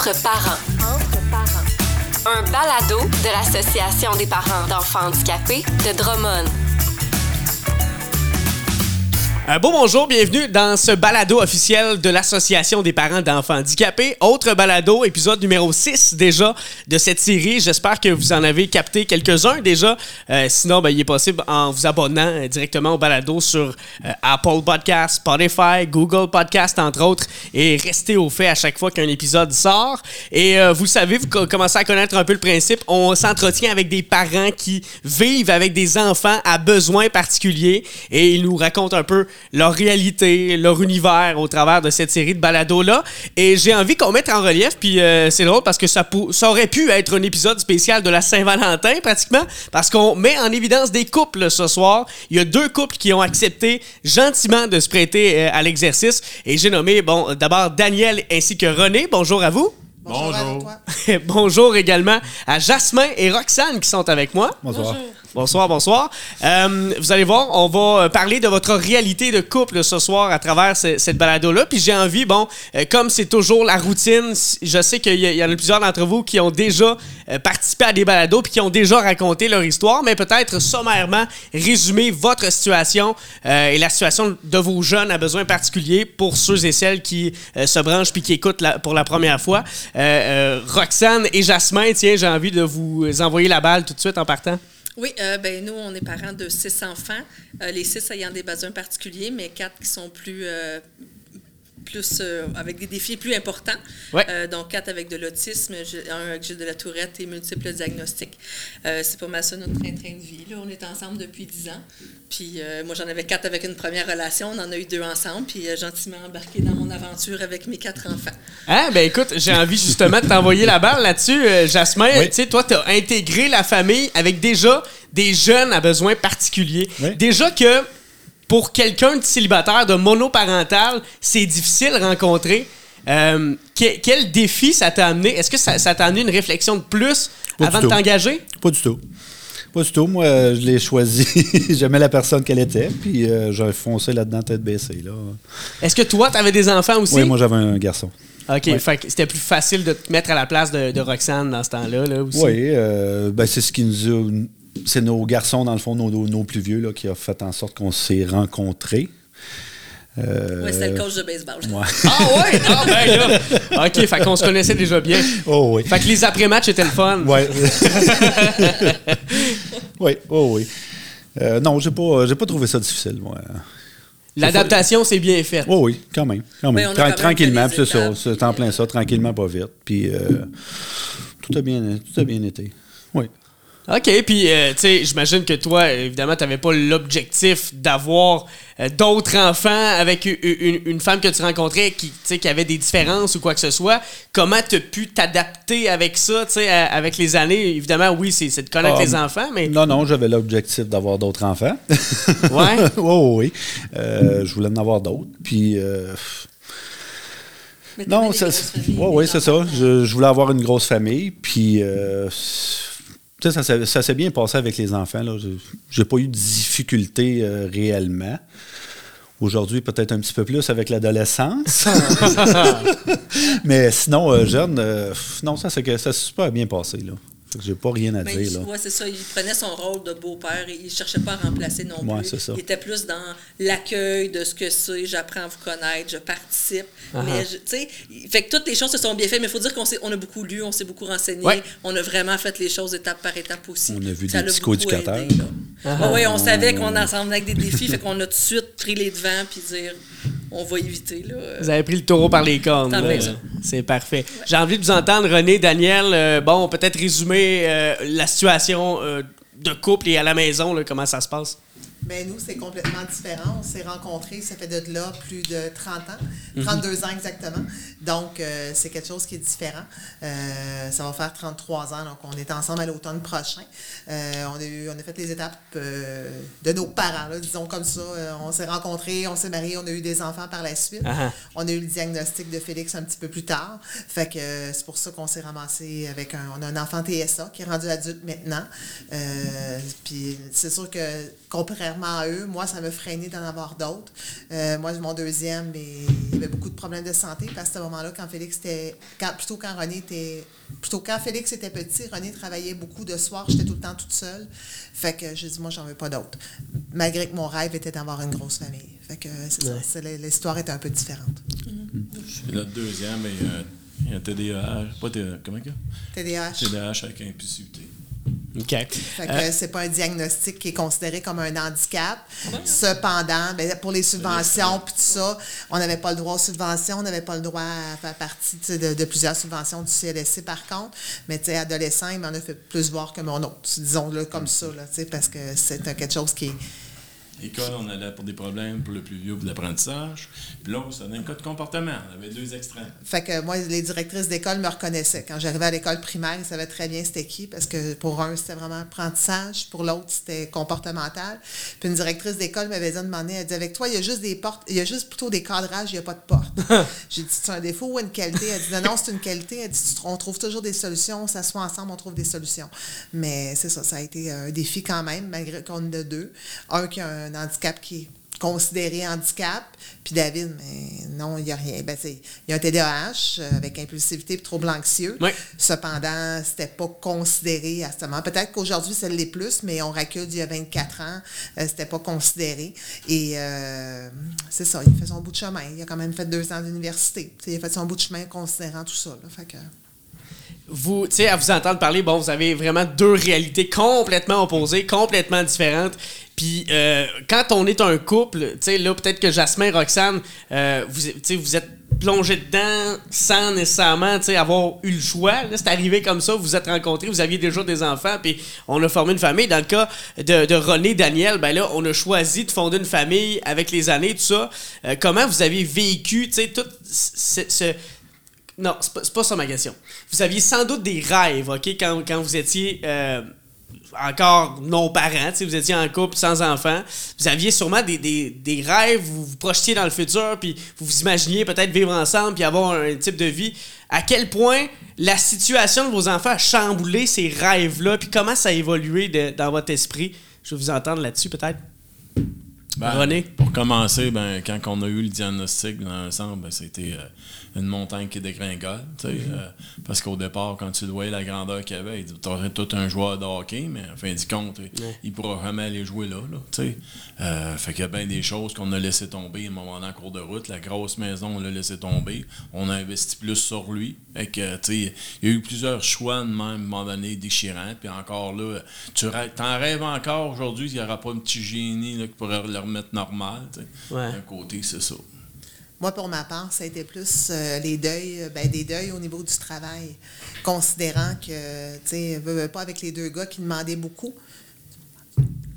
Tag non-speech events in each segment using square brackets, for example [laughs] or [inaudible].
Entre parents. Un balado de l'Association des parents d'enfants handicapés de Drummond. Un bonjour, bienvenue dans ce balado officiel de l'Association des parents d'enfants handicapés. Autre balado, épisode numéro 6 déjà de cette série. J'espère que vous en avez capté quelques-uns déjà. Euh, sinon, ben, il est possible en vous abonnant euh, directement au balado sur euh, Apple Podcast, Spotify, Google Podcast, entre autres, et rester au fait à chaque fois qu'un épisode sort. Et vous savez, vous co- commencez à connaître un peu le principe. On s'entretient avec des parents qui vivent avec des enfants à besoins particuliers et ils nous racontent un peu leur réalité, leur univers au travers de cette série de balados-là. Et j'ai envie qu'on mette en relief, puis euh, c'est drôle parce que ça, pou- ça aurait pu être un épisode spécial de la Saint-Valentin, pratiquement, parce qu'on met en évidence des couples ce soir. Il y a deux couples qui ont accepté gentiment de se prêter euh, à l'exercice. Et j'ai nommé, bon, d'abord Daniel ainsi que René. Bonjour à vous. Bonjour. à Bonjour. toi. [laughs] Bonjour également à Jasmin et Roxane qui sont avec moi. Bonsoir. Bonsoir, bonsoir. Euh, vous allez voir, on va euh, parler de votre réalité de couple ce soir à travers ce- cette balado-là. Puis j'ai envie, bon, euh, comme c'est toujours la routine, je sais qu'il y, en a plusieurs d'entre vous qui ont déjà participé à des balados puis qui ont déjà raconté leur histoire, mais peut-être sommairement résumer votre situation et la situation de vos jeunes à besoins particuliers pour ceux et celles qui se branchent puis qui écoutent pour la première fois. Roxane et Jasmin, tiens, j'ai envie de vous envoyer la balle tout de suite en partant. Oui, euh, ben nous, on est parents de six enfants, euh, les six ayant des besoins particuliers, mais quatre qui sont plus, euh, plus euh, avec des défis plus importants. Ouais. Euh, donc, quatre avec de l'autisme, un avec de la tourette et multiples diagnostics. Euh, c'est pas mal ça notre train-train de vie. Là. On est ensemble depuis dix ans. Puis euh, moi, j'en avais quatre avec une première relation. On en a eu deux ensemble. Puis euh, gentiment embarqué dans mon aventure avec mes quatre enfants. Hein? Ben écoute, j'ai envie justement de t'envoyer la balle là-dessus, euh, Jasmin. Oui. Tu sais, toi, tu as intégré la famille avec déjà des jeunes à besoins particuliers. Oui. Déjà que pour quelqu'un de célibataire, de monoparental, c'est difficile de rencontrer. Euh, que- quel défi ça t'a amené? Est-ce que ça ça t'a amené une réflexion de plus Pas avant de t'engager? Pas du tout. Pas du tout. Moi, euh, je l'ai choisi. [laughs] J'aimais la personne qu'elle était, puis euh, j'ai foncé là-dedans tête baissée. Là. Est-ce que toi, tu avais des enfants aussi? Oui, moi, j'avais un garçon. OK, Ouais. fait que c'était plus facile de te mettre à la place de, de Roxane dans ce temps-là là, aussi. Oui, euh, ben, c'est ce qui nous a. C'est nos garçons, dans le fond, nos, nos plus vieux, là, qui a fait en sorte qu'on s'est rencontrés. Euh, Oui, c'est le coach de baseball. ouais. [laughs] Ah ouais? Ah [laughs] ben là! OK, fait qu'on se connaissait déjà bien. Oh oui. Fait que les après-matchs étaient le fun. Ouais. [laughs] oui, oh oui. Euh, non, j'ai pas, j'ai pas trouvé ça difficile, moi. L'adaptation, c'est bien faite. Oh oui, quand même. Quand même. Tra- quand même tranquillement, fait c'est ça. C'est en plein ça, tranquillement, pas vite. Puis euh, tout, a bien, tout a bien été. Oui. OK, puis, euh, tu sais, j'imagine que toi, évidemment, tu n'avais pas l'objectif d'avoir euh, d'autres enfants avec une, une femme que tu rencontrais qui, tu sais, qui avait des différences ou quoi que ce soit. Comment tu as pu t'adapter avec ça, tu sais, avec les années? Évidemment, oui, c'est de connaître Ah, les enfants, mais... Non, non, j'avais l'objectif d'avoir d'autres enfants. Ouais? [laughs] oh, oui. Euh, je voulais en avoir d'autres. Puis. euh, non, c'est- ouais, oui, c'est ça. Je, je voulais avoir une grosse famille. Puis. Tu sais, ça, s'est- ça s'est bien passé avec les enfants. J'ai- J'ai pas eu de difficultés euh, réellement. Aujourd'hui, peut-être un petit peu plus avec l'adolescence. [laughs] Mais sinon, euh, jeune, euh, non, ça s'est ça s'est super bien passé. Là. J'ai pas rien à Mais dire. il- Là. ouais, c'est ça. Il prenait son rôle de beau-père et il cherchait pas à remplacer non Ouais, plus. ça. Il était plus dans l'accueil de ce que c'est. J'apprends à vous connaître, je participe. Uh-huh. Mais, je- tu sais, il- fait que toutes les choses se sont bien faites. Mais il faut dire qu'on s'est- on a beaucoup lu, on s'est beaucoup renseigné. Ouais. On a vraiment fait les choses étape par étape aussi. On a vu Ça des psychoéducateurs. Uh-huh. Ouais, ouais, on savait qu'on ensemble avec des défis. fait qu'on a tout de suite pris les devants puis dire [laughs] on va éviter. Là. Vous avez pris le taureau par les cornes. C'est parfait. J'ai envie de vous entendre, René, Daniel. euh, bon, peut-être résumer euh, la situation euh, de couple et à la maison, là, comment ça se passe? Ben nous, c'est complètement différent. On s'est rencontrés, ça fait de là plus de 30 ans, Mhm. 32 ans exactement. Donc, euh, c'est quelque chose qui est différent. Euh, ça va faire 33 ans, donc on est ensemble à l'automne prochain. Euh, on, a eu, on a fait les étapes de nos parents, là, disons comme ça. On s'est rencontrés, on s'est mariés, on a eu des enfants par la suite. Ah ah. On a eu le diagnostic de Félix un petit peu plus tard. Fait que c'est pour ça qu'on s'est ramassé avec un. On a un enfant TSA qui est rendu adulte maintenant. Puis c'est sûr que, contrairement contrairement à eux, moi, ça me freinait d'en avoir d'autres. Euh, moi, mon deuxième, mais il y avait beaucoup de problèmes de santé parce que à ce moment-là, quand Félix était. Quand, plutôt quand René était. Plutôt quand Félix était petit, René travaillait beaucoup de soir, j'étais tout le temps toute seule. Fait que j'ai dit, moi, j'en veux pas d'autres. Malgré que mon rêve était d'avoir une grosse famille. Fait que c'est ça. L'histoire était un peu différente. C'est notre deuxième, et euh, il y a un TDAH. Pas TDAH, comment il y a? TDAH. TDAH avec impulsivité. OK. Que c'est pas un diagnostic qui est considéré comme un handicap. Cependant, ben, pour les subventions puis tout ça, on n'avait pas le droit aux subventions, on n'avait pas le droit à faire partie de, de plusieurs subventions du CLSC par contre. Mais tu sais, adolescent, il m'en a fait plus voir que mon autre. Disons-le comme ça, là, parce que c'est quelque chose qui est. L'école, on allait pour des problèmes pour le plus vieux, pour l'apprentissage. Puis l'autre, c'était un cas de comportement. On avait deux extrêmes. Fait que moi, les directrices d'école me reconnaissaient. Quand j'arrivais à l'école primaire, ils savaient très bien c'était qui, parce que pour un, c'était vraiment apprentissage, pour l'autre, c'était comportemental. Puis une directrice d'école m'avait dit à donné, elle dit Avec toi, il y a juste des portes, il y a juste plutôt des cadrages, il n'y a pas de porte. [laughs] J'ai dit C'est un défaut ou une qualité? Elle dit Non, non, c'est une qualité. Elle dit On trouve toujours des solutions, on s'assoit ensemble, on trouve des solutions. Mais c'est ça, ça a été un défi quand même, malgré qu'on est deux. Un qui a un handicap qui est considéré handicap, puis David, mais non, il n'y a rien. Ben, il y a un TDAH euh, avec impulsivité et trouble anxieux. Oui. Cependant, c'était pas considéré à ce moment. Peut-être qu'aujourd'hui, ça l'est plus, mais on recule d'il y a 24 ans, euh, c'était pas considéré. Et euh, c'est ça, il fait son bout de chemin. Il a quand même fait deux ans d'université. Il a fait son bout de chemin considérant tout ça. là. Fait que- vous, à vous entendre parler, bon, vous avez vraiment deux réalités complètement opposées, complètement différentes. Puis euh, quand on est un couple, tu sais, là, peut-être que Jasmin Roxane, euh, vous, vous êtes plongés dedans sans nécessairement, avoir eu le choix. C'est arrivé comme ça, vous vous êtes rencontrés, vous aviez déjà des enfants, puis on a formé une famille. Dans le cas de, de René Daniel, ben là, on a choisi de fonder une famille avec les années, tout ça. Euh, comment vous avez vécu, tu sais, tout ce- ce non, c'est pas, c'est pas ça ma question. Vous aviez sans doute des rêves, OK, quand, quand vous étiez euh, encore non-parents, vous étiez en couple sans enfants. Vous aviez sûrement des, des, des rêves, vous vous projetiez dans le futur, puis vous vous imaginiez peut-être vivre ensemble, puis avoir un, type de vie. À quel point la situation de vos enfants a chamboulé ces rêves-là, puis comment ça a évolué de- dans votre esprit? Je vais vous entendre là-dessus, peut-être. Ben, René? Pour commencer, ben, quand on a eu le diagnostic dans l'ensemble, ben, c'était euh, une montagne qui dégringole. tu sais, Mm-hmm. euh, parce qu'au départ, quand tu le voyais la grandeur qu'il avait, il dit Tu aurais tout un joueur de hockey, mais en fin du compte, il pourra jamais aller jouer là. là tu sais. Euh, fait qu'il y a bien des choses qu'on a laissé tomber à un moment donné en cours de route. La grosse maison, on l'a laissé tomber. On a investi plus sur lui. Fait que, tu sais, il y a eu plusieurs choix de même, à un moment donné, déchirants. Puis encore là, tu t'en rêves encore aujourd'hui, il n'y aura pas un petit génie là, qui pourrait le remettre normal. tu sais. Ouais. D'un côté, c'est ça. Moi, pour ma part, ça a été plus euh, les deuils, euh, ben, des deuils au niveau du travail, considérant que, tu sais, pas avec les deux gars qui demandaient beaucoup.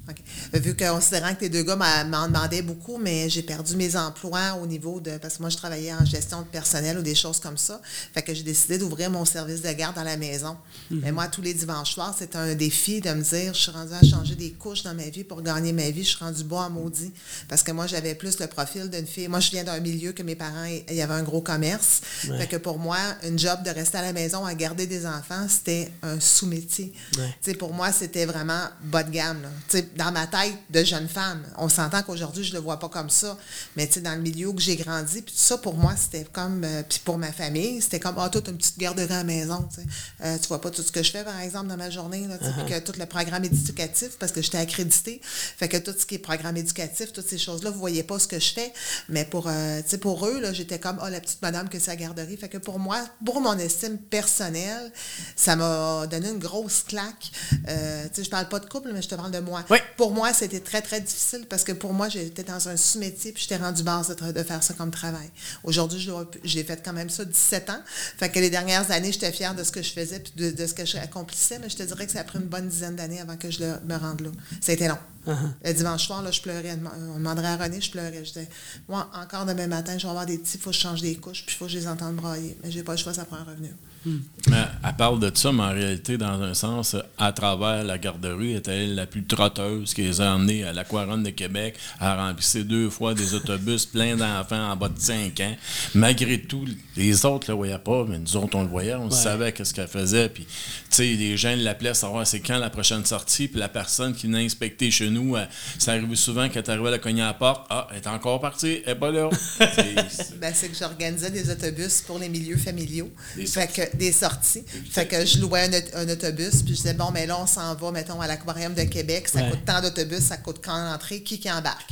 OK. Vu que, considérant que les deux gars m'en demandaient beaucoup, mais j'ai perdu mes emplois au niveau de. Parce que moi, je travaillais en gestion de personnel ou des choses comme ça. Fait que j'ai décidé d'ouvrir mon service de garde à la maison. Mais moi, tous les dimanches soirs, c'était un défi de me dire je suis rendue à changer des couches dans ma vie pour gagner ma vie. Je suis rendue bois en maudit. Parce que moi, j'avais plus le profil d'une fille. Moi, je viens d'un milieu que mes parents, il y avait un gros commerce. Fait que pour moi, une job de rester à la maison à garder des enfants, c'était un sous-métier. Ouais. Pour moi, c'était vraiment bas de gamme. là. Dans ma tête de jeune femme, on s'entend qu'aujourd'hui, je ne le vois pas comme ça. Mais tu sais, dans le milieu où j'ai grandi, puis tout ça, pour moi, c'était comme. euh, puis pour ma famille, c'était comme, ah, toi, t'as une petite garderie à la maison. Tu sais. Euh, tu vois pas tout ce que je fais, par exemple, dans ma journée. Là, tu sais, puis que tout le programme éducatif, parce que j'étais accréditée. Fait que tout ce qui est programme éducatif, toutes ces choses-là, vous voyez pas ce que je fais. Mais pour, euh, tu sais, pour eux, là, j'étais comme, ah, la petite madame que c'est à la garderie. Fait que pour moi, pour mon estime personnelle, ça m'a donné une grosse claque. Euh, tu sais, je parle pas de couple, mais je te parle de moi. Oui. Pour moi, c'était très, très difficile parce que pour moi, j'étais dans un sous-métier puis j'étais rendu base de, de faire ça comme travail. Aujourd'hui, je j'ai fait quand même ça 17 ans. Fait que les dernières années, j'étais fière de ce que je faisais puis de, de ce que j'accomplissais, mais je te dirais que ça a pris une bonne dizaine d'années avant que je le- me rende là. Ça a été long. Le dimanche soir, là, je pleurais. On demanderait à René, je pleurais. Je disais, moi, encore demain matin, je vais avoir des petits, il faut que je change des couches, puis il faut que je les entende brailler. Mais j'ai pas le choix, ça prend un revenu. Mais elle parle de ça, mais en réalité, dans un sens, à travers la garderie, elle était la plus trotteuse qui les a emmenés à l'Aquarone de Québec, à remplir deux fois des autobus pleins d'enfants en bas de 5 ans. Malgré tout, les autres ne le voyaient pas, mais nous autres, on le voyait, on savait qu'est-ce qu'elle faisait. Puis, tu sais, les gens l'appelaient savoir c'est quand la prochaine sortie, puis la personne qui venait inspecter chez nous, ça arrivait souvent quand arrivait à la cogner à la porte, ah, elle est encore partie, elle est pas là. [laughs] C'est- Ben, c'est que j'organisais des autobus pour les milieux familiaux. Fait que, des sorties. Fait que je louais un, aut- un autobus, puis je disais, bon, mais là, on s'en va, mettons, à l'aquarium de Québec. Ça Ouais. coûte tant d'autobus, ça coûte quand l'entrée, qui qui embarque?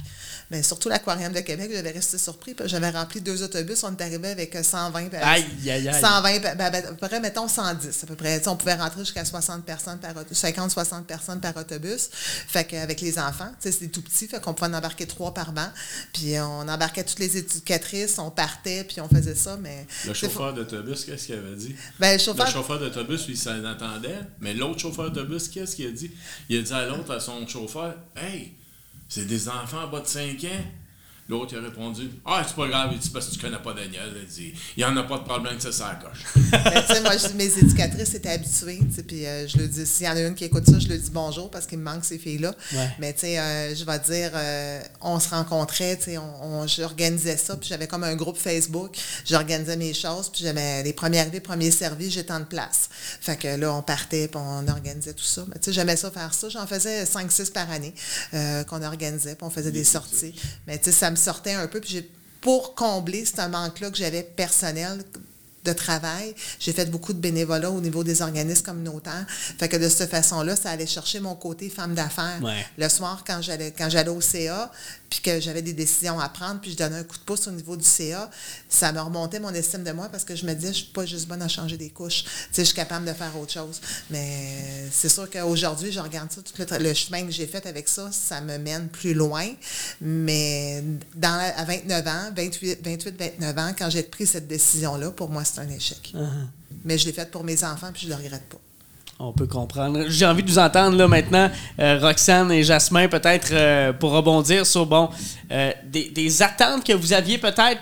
Mais surtout l'aquarium de Québec, j'avais resté surpris. J'avais rempli deux autobus, on est arrivé avec euh, 120 per- Aïe, aïe, aïe. 120, ben, ben, à peu près, mettons 110 à peu près. On pouvait rentrer jusqu'à 60 personnes par auto- 50-60 personnes par autobus. Fait qu'avec les enfants, c'est tout petit, fait qu'on pouvait en embarquer trois par banc. Puis on embarquait toutes les éducatrices, on partait, puis on faisait ça, mais... Le chauffeur d'autobus, qu'est-ce qu'il avait dit? Ben, le chauffeur- Le chauffeur d'autobus, lui, il s'en attendait. Mais l'autre chauffeur d'autobus, qu'est-ce qu'il a dit? Il a dit à l'autre, à son chauffeur, Hey, c'est des enfants en bas de 5 ans? L'autre, il a répondu, Ah, c'est pas grave, il dit, parce que tu connais pas Daniel. Il dit, il y en a pas de problème que ça, ça coche. [laughs] Ben, tu sais, moi, je- mes éducatrices étaient habituées, tu sais, puis euh, je le dis, s'il y en a une qui écoute ça, je lui dis bonjour parce qu'il me manque ces filles-là. Ouais. Mais tu sais, euh, je vais dire, euh, on se rencontrait, tu sais, on, on- j'organisais ça, puis j'avais comme un groupe Facebook, j'organisais mes choses, puis j'avais les premiers arrivés, premiers servis, j'ai tant de place. Fait que là, on partait, puis on organisait tout ça. Mais tu sais, j'aimais ça faire ça. J'en faisais 5-6 par année euh, qu'on organisait, puis on faisait des sorties. Mais tu sais, ça me sortait un peu, puis pour combler ce manque-là que j'avais personnel de travail, j'ai fait beaucoup de bénévolat au niveau des organismes communautaires. Fait que de cette façon-là, ça allait chercher mon côté femme d'affaires. Ouais. Le soir, quand j'allais quand j'allais au CA, puis que j'avais des décisions à prendre, puis je donnais un coup de pouce au niveau du CA, ça me remontait mon estime de moi parce que je me disais, je suis pas juste bonne à changer des couches. Tu sais, je suis capable de faire autre chose. Mais c'est sûr qu'aujourd'hui, je regarde ça, tout le, chemin que j'ai fait avec ça, ça me mène plus loin. Mais dans, à 29 ans, 28, 28, 29 ans, quand j'ai pris cette décision-là, pour moi, c'est un échec. Mais je l'ai faite pour mes enfants, puis je ne le regrette pas. On peut comprendre. J'ai envie de vous entendre là maintenant, euh, Roxane et Jasmin, peut-être euh, pour rebondir sur bon euh, des, des attentes que vous aviez peut-être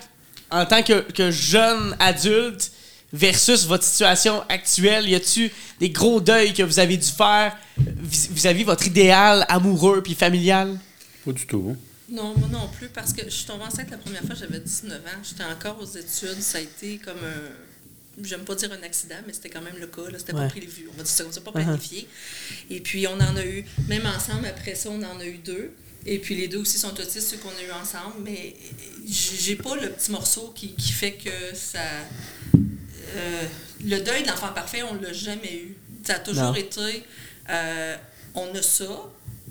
en tant que, que jeune adulte versus votre situation actuelle. Y a-tu des gros deuils que vous avez dû faire vis- vis-à-vis votre idéal amoureux puis familial? Pas du tout. Non, moi non plus, parce que je suis tombée enceinte la première fois, j'avais 19 ans. J'étais encore aux études. Ça a été comme un. J'aime pas dire un accident, mais c'était quand même le cas. là. C'était Ouais. pas prévu. On va dire ça comme ça, pas planifié. Et puis, on en a eu, même ensemble, après ça, on en a eu deux. Et puis, les deux aussi sont autistes, ceux qu'on a eu ensemble. Mais j'ai j'ai pas le petit morceau qui, qui fait que ça. euh, le deuil de l'enfant parfait, on l'a jamais eu. Ça a toujours Non. été. euh, on a ça,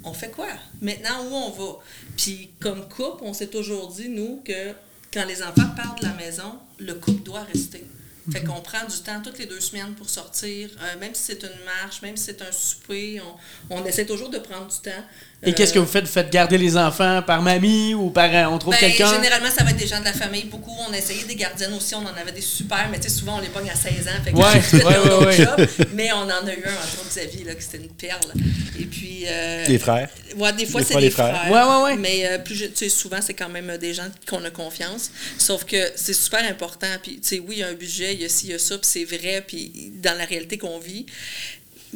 on fait quoi? Maintenant, où on va? Puis, comme couple, on s'est toujours dit, nous, que quand les enfants partent de la maison, le couple doit rester. Fait qu'on prend du temps toutes les deux semaines pour sortir, euh, même si c'est une marche, même si c'est un souper, on, on essaie toujours de prendre du temps. Et qu'est-ce que vous faites? Vous faites garder les enfants par mamie ou par euh, on trouve ben, quelqu'un? Généralement, ça va être des gens de la famille. Beaucoup, on a essayé des gardiennes aussi. On en avait des super, mais tu sais, souvent, on les pogne à 16 ans. Fait que Ouais, ouais, ouais. Mais on en a eu un, entre autres, Xavier, là, que c'était une perle. Et puis. euh, Les frères. Ouais, des fois, Des c'est fois, des les frères. frères. Ouais, ouais, ouais. Mais euh, plus, tu sais, souvent, c'est quand même des gens qu'on a confiance. Sauf que c'est super important. Puis, tu sais, oui, il y a un budget, il y a ci, il y a ça, puis c'est vrai, puis dans la réalité qu'on vit.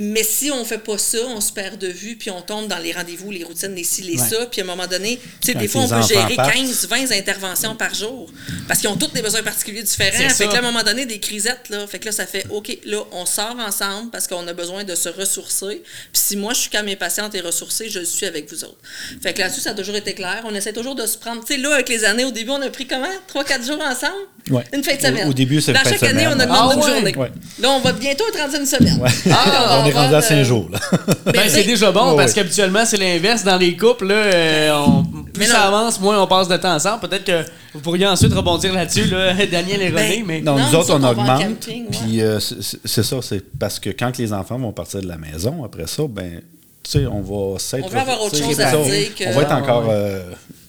Mais si on fait pas ça, on se perd de vue, puis on tombe dans les rendez-vous, les routines, les ci, les Ouais. ça. Puis à un moment donné, tu sais, Quand des fois, on peut gérer partent. 15, 20 interventions par jour. Parce qu'ils ont tous des besoins particuliers différents. Fait ça. que là, à un moment donné, des crisettes, là. Fait que là, ça fait, OK, là, on sort ensemble parce qu'on a besoin de se ressourcer. Puis si moi, je suis calme et patiente et ressourcée, je le suis avec vous autres. Fait que là-dessus, ça a toujours été clair. On essaie toujours de se prendre. Tu sais, là, avec les années, au début, on a pris comment? 3-4 jours ensemble? Ouais. Une fin de semaine. au début, c'est une Dans fin de chaque année, semaine. on augmente Ah une ouais? journée. Ouais. Là, on va bientôt à 31 semaine. Ouais. Ah, [laughs] on est va, rendu à euh, 5 jours. Là. [laughs] Ben, c'est déjà bon parce qu'habituellement, c'est l'inverse. Dans les couples, là, euh, on- plus ça avance, moins on passe de temps ensemble. Peut-être que vous pourriez ensuite rebondir là-dessus, là, [laughs] Daniel et Ben, René. mais... Non, Non, nous autres, on va augmente. Puis euh, c'est ça, c'est parce que quand les enfants vont partir de la maison, après ça, ben, tu sais, on va s'être. On veut avoir autre chose à ça. dire que- On va être Ah, encore. ouais. euh,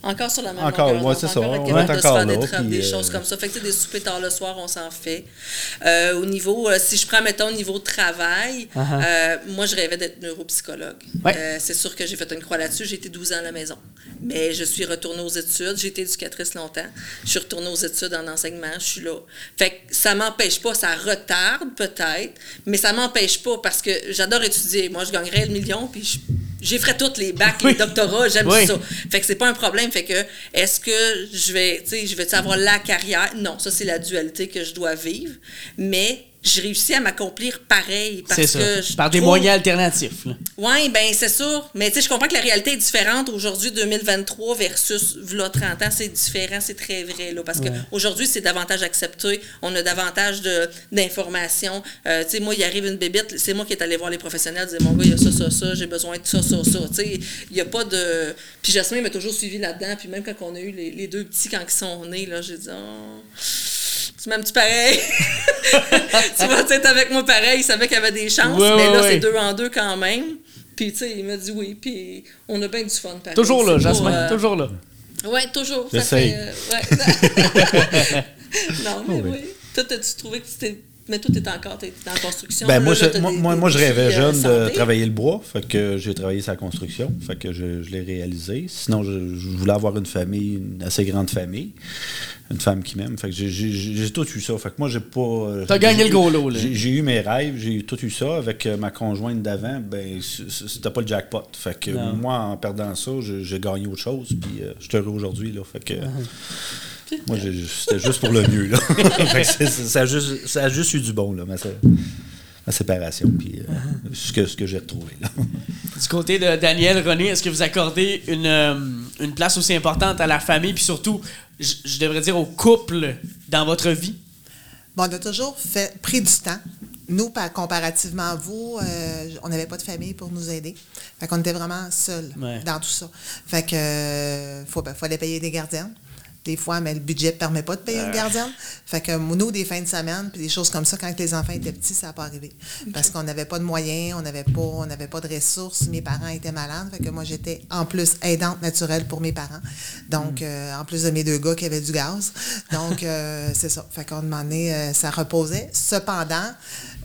Encore sur la même Encore, longueur ouais, d'onde, c'est ça. Encore On de être se faire encore des là, trappes, puis, des euh, choses comme ça. Fait que tu sais, des soupers tard le soir, on s'en fait. Euh, au niveau, euh, si je prends, mettons, au niveau travail, Uh-huh. euh, moi, je rêvais d'être neuropsychologue. Ouais. Euh, c'est sûr que j'ai fait une croix là-dessus. J'ai été 12 ans à la maison. Mais je suis retournée aux études. J'ai été éducatrice longtemps. Je suis retournée aux études en enseignement. Je suis là. Fait que ça m'empêche pas. Ça retarde peut-être, mais ça m'empêche pas parce que j'adore étudier. Moi, je gagnerais le million, puis je- j'ai ferais toutes les bacs, Oui. les doctorats. J'aime Oui. ça. Fait que c'est pas un problème. Fait que, est-ce que je vais, tu sais, je vais avoir la carrière? Non, ça, c'est la dualité que je dois vivre. Mais j'ai réussi à m'accomplir pareil. Parce ça. que je Par des trouve- moyens alternatifs. là. oui, ben c'est sûr. Mais tu sais, je comprends que la réalité est différente aujourd'hui, 2023 versus v'là 30 ans. C'est différent, c'est très vrai. Là, parce qu'aujourd'hui, c'est davantage accepté. On a davantage de- d'informations. Euh, tu sais, moi, il arrive une bébite, c'est moi qui est allé voir les professionnels, dire mon gars, il y a ça, ça, ça, j'ai besoin de ça, ça, ça. Tu sais, il n'y a pas de. Puis Jasmine m'a toujours suivi là-dedans. Puis même quand on a eu les, les deux petits, quand ils sont nés, là, j'ai dit, oh, tu m'aimes-tu pareil? [laughs] tu vas être avec moi pareil. Il savait qu'il y avait des chances, Ouais, mais ouais, là, ouais. c'est deux en deux quand même. Puis, tu sais, il m'a dit oui, puis on a bien du fun pareil. Toujours là, Jasmine, euh, toujours là. Oui, toujours. Ça J'essaye. fait, euh, ouais. [laughs] non, mais Oh, oui. oui. Toi, as-tu trouvé que c'était. Mais toi, t'es encore dans la construction. Ben, là, moi, là, moi, des- moi, des moi, je rêvais euh, jeune de travailler le bois. Fait que j'ai travaillé sa construction. Fait que je, je l'ai réalisé. Sinon, je, je voulais avoir une famille, une assez grande famille. Une femme qui m'aime. Fait que j'ai- tout eu ça. Fait que moi, j'ai pas. euh, T'as gagné le gros lot, là. J'ai eu mes rêves, j'ai tout eu ça. Avec euh, ma conjointe d'avant, ben, c'était pas le jackpot. Fait que Non. moi, en perdant ça, j'ai gagné autre chose. Puis euh, je suis heureux aujourd'hui. là. Fait que. Moi, j'ai- c'était juste pour le mieux. Là. [laughs] Ça, a juste, ça a juste eu du bon, là, ma, sé- ma séparation. Puis euh, ce que, ce que j'ai retrouvé. Là. Du côté de Daniel, René, est-ce que vous accordez une, euh, une place aussi importante à la famille, puis surtout, je, je devrais dire au couple dans votre vie? Bon, on a toujours fait, pris du temps. Nous, par, comparativement à vous, euh, on n'avait pas de famille pour nous aider. Fait qu'on était vraiment seuls Ouais. dans tout ça. Fait que euh, faut, ben, fallait payer des gardiens. Des fois, mais le budget ne permet pas de payer une gardienne. Fait que nous, des fins de semaine, puis des choses comme ça, quand les enfants étaient petits, ça n'a pas arrivé. Parce qu'on n'avait pas de moyens, on n'avait pas, on n'avait pas de ressources. Mes parents étaient malades. Fait que moi, j'étais en plus aidante naturelle pour mes parents. Donc, euh, en plus de mes deux gars qui avaient du gaz. Donc, euh, [laughs] c'est ça. Fait qu'on demandait, euh, ça reposait. Cependant,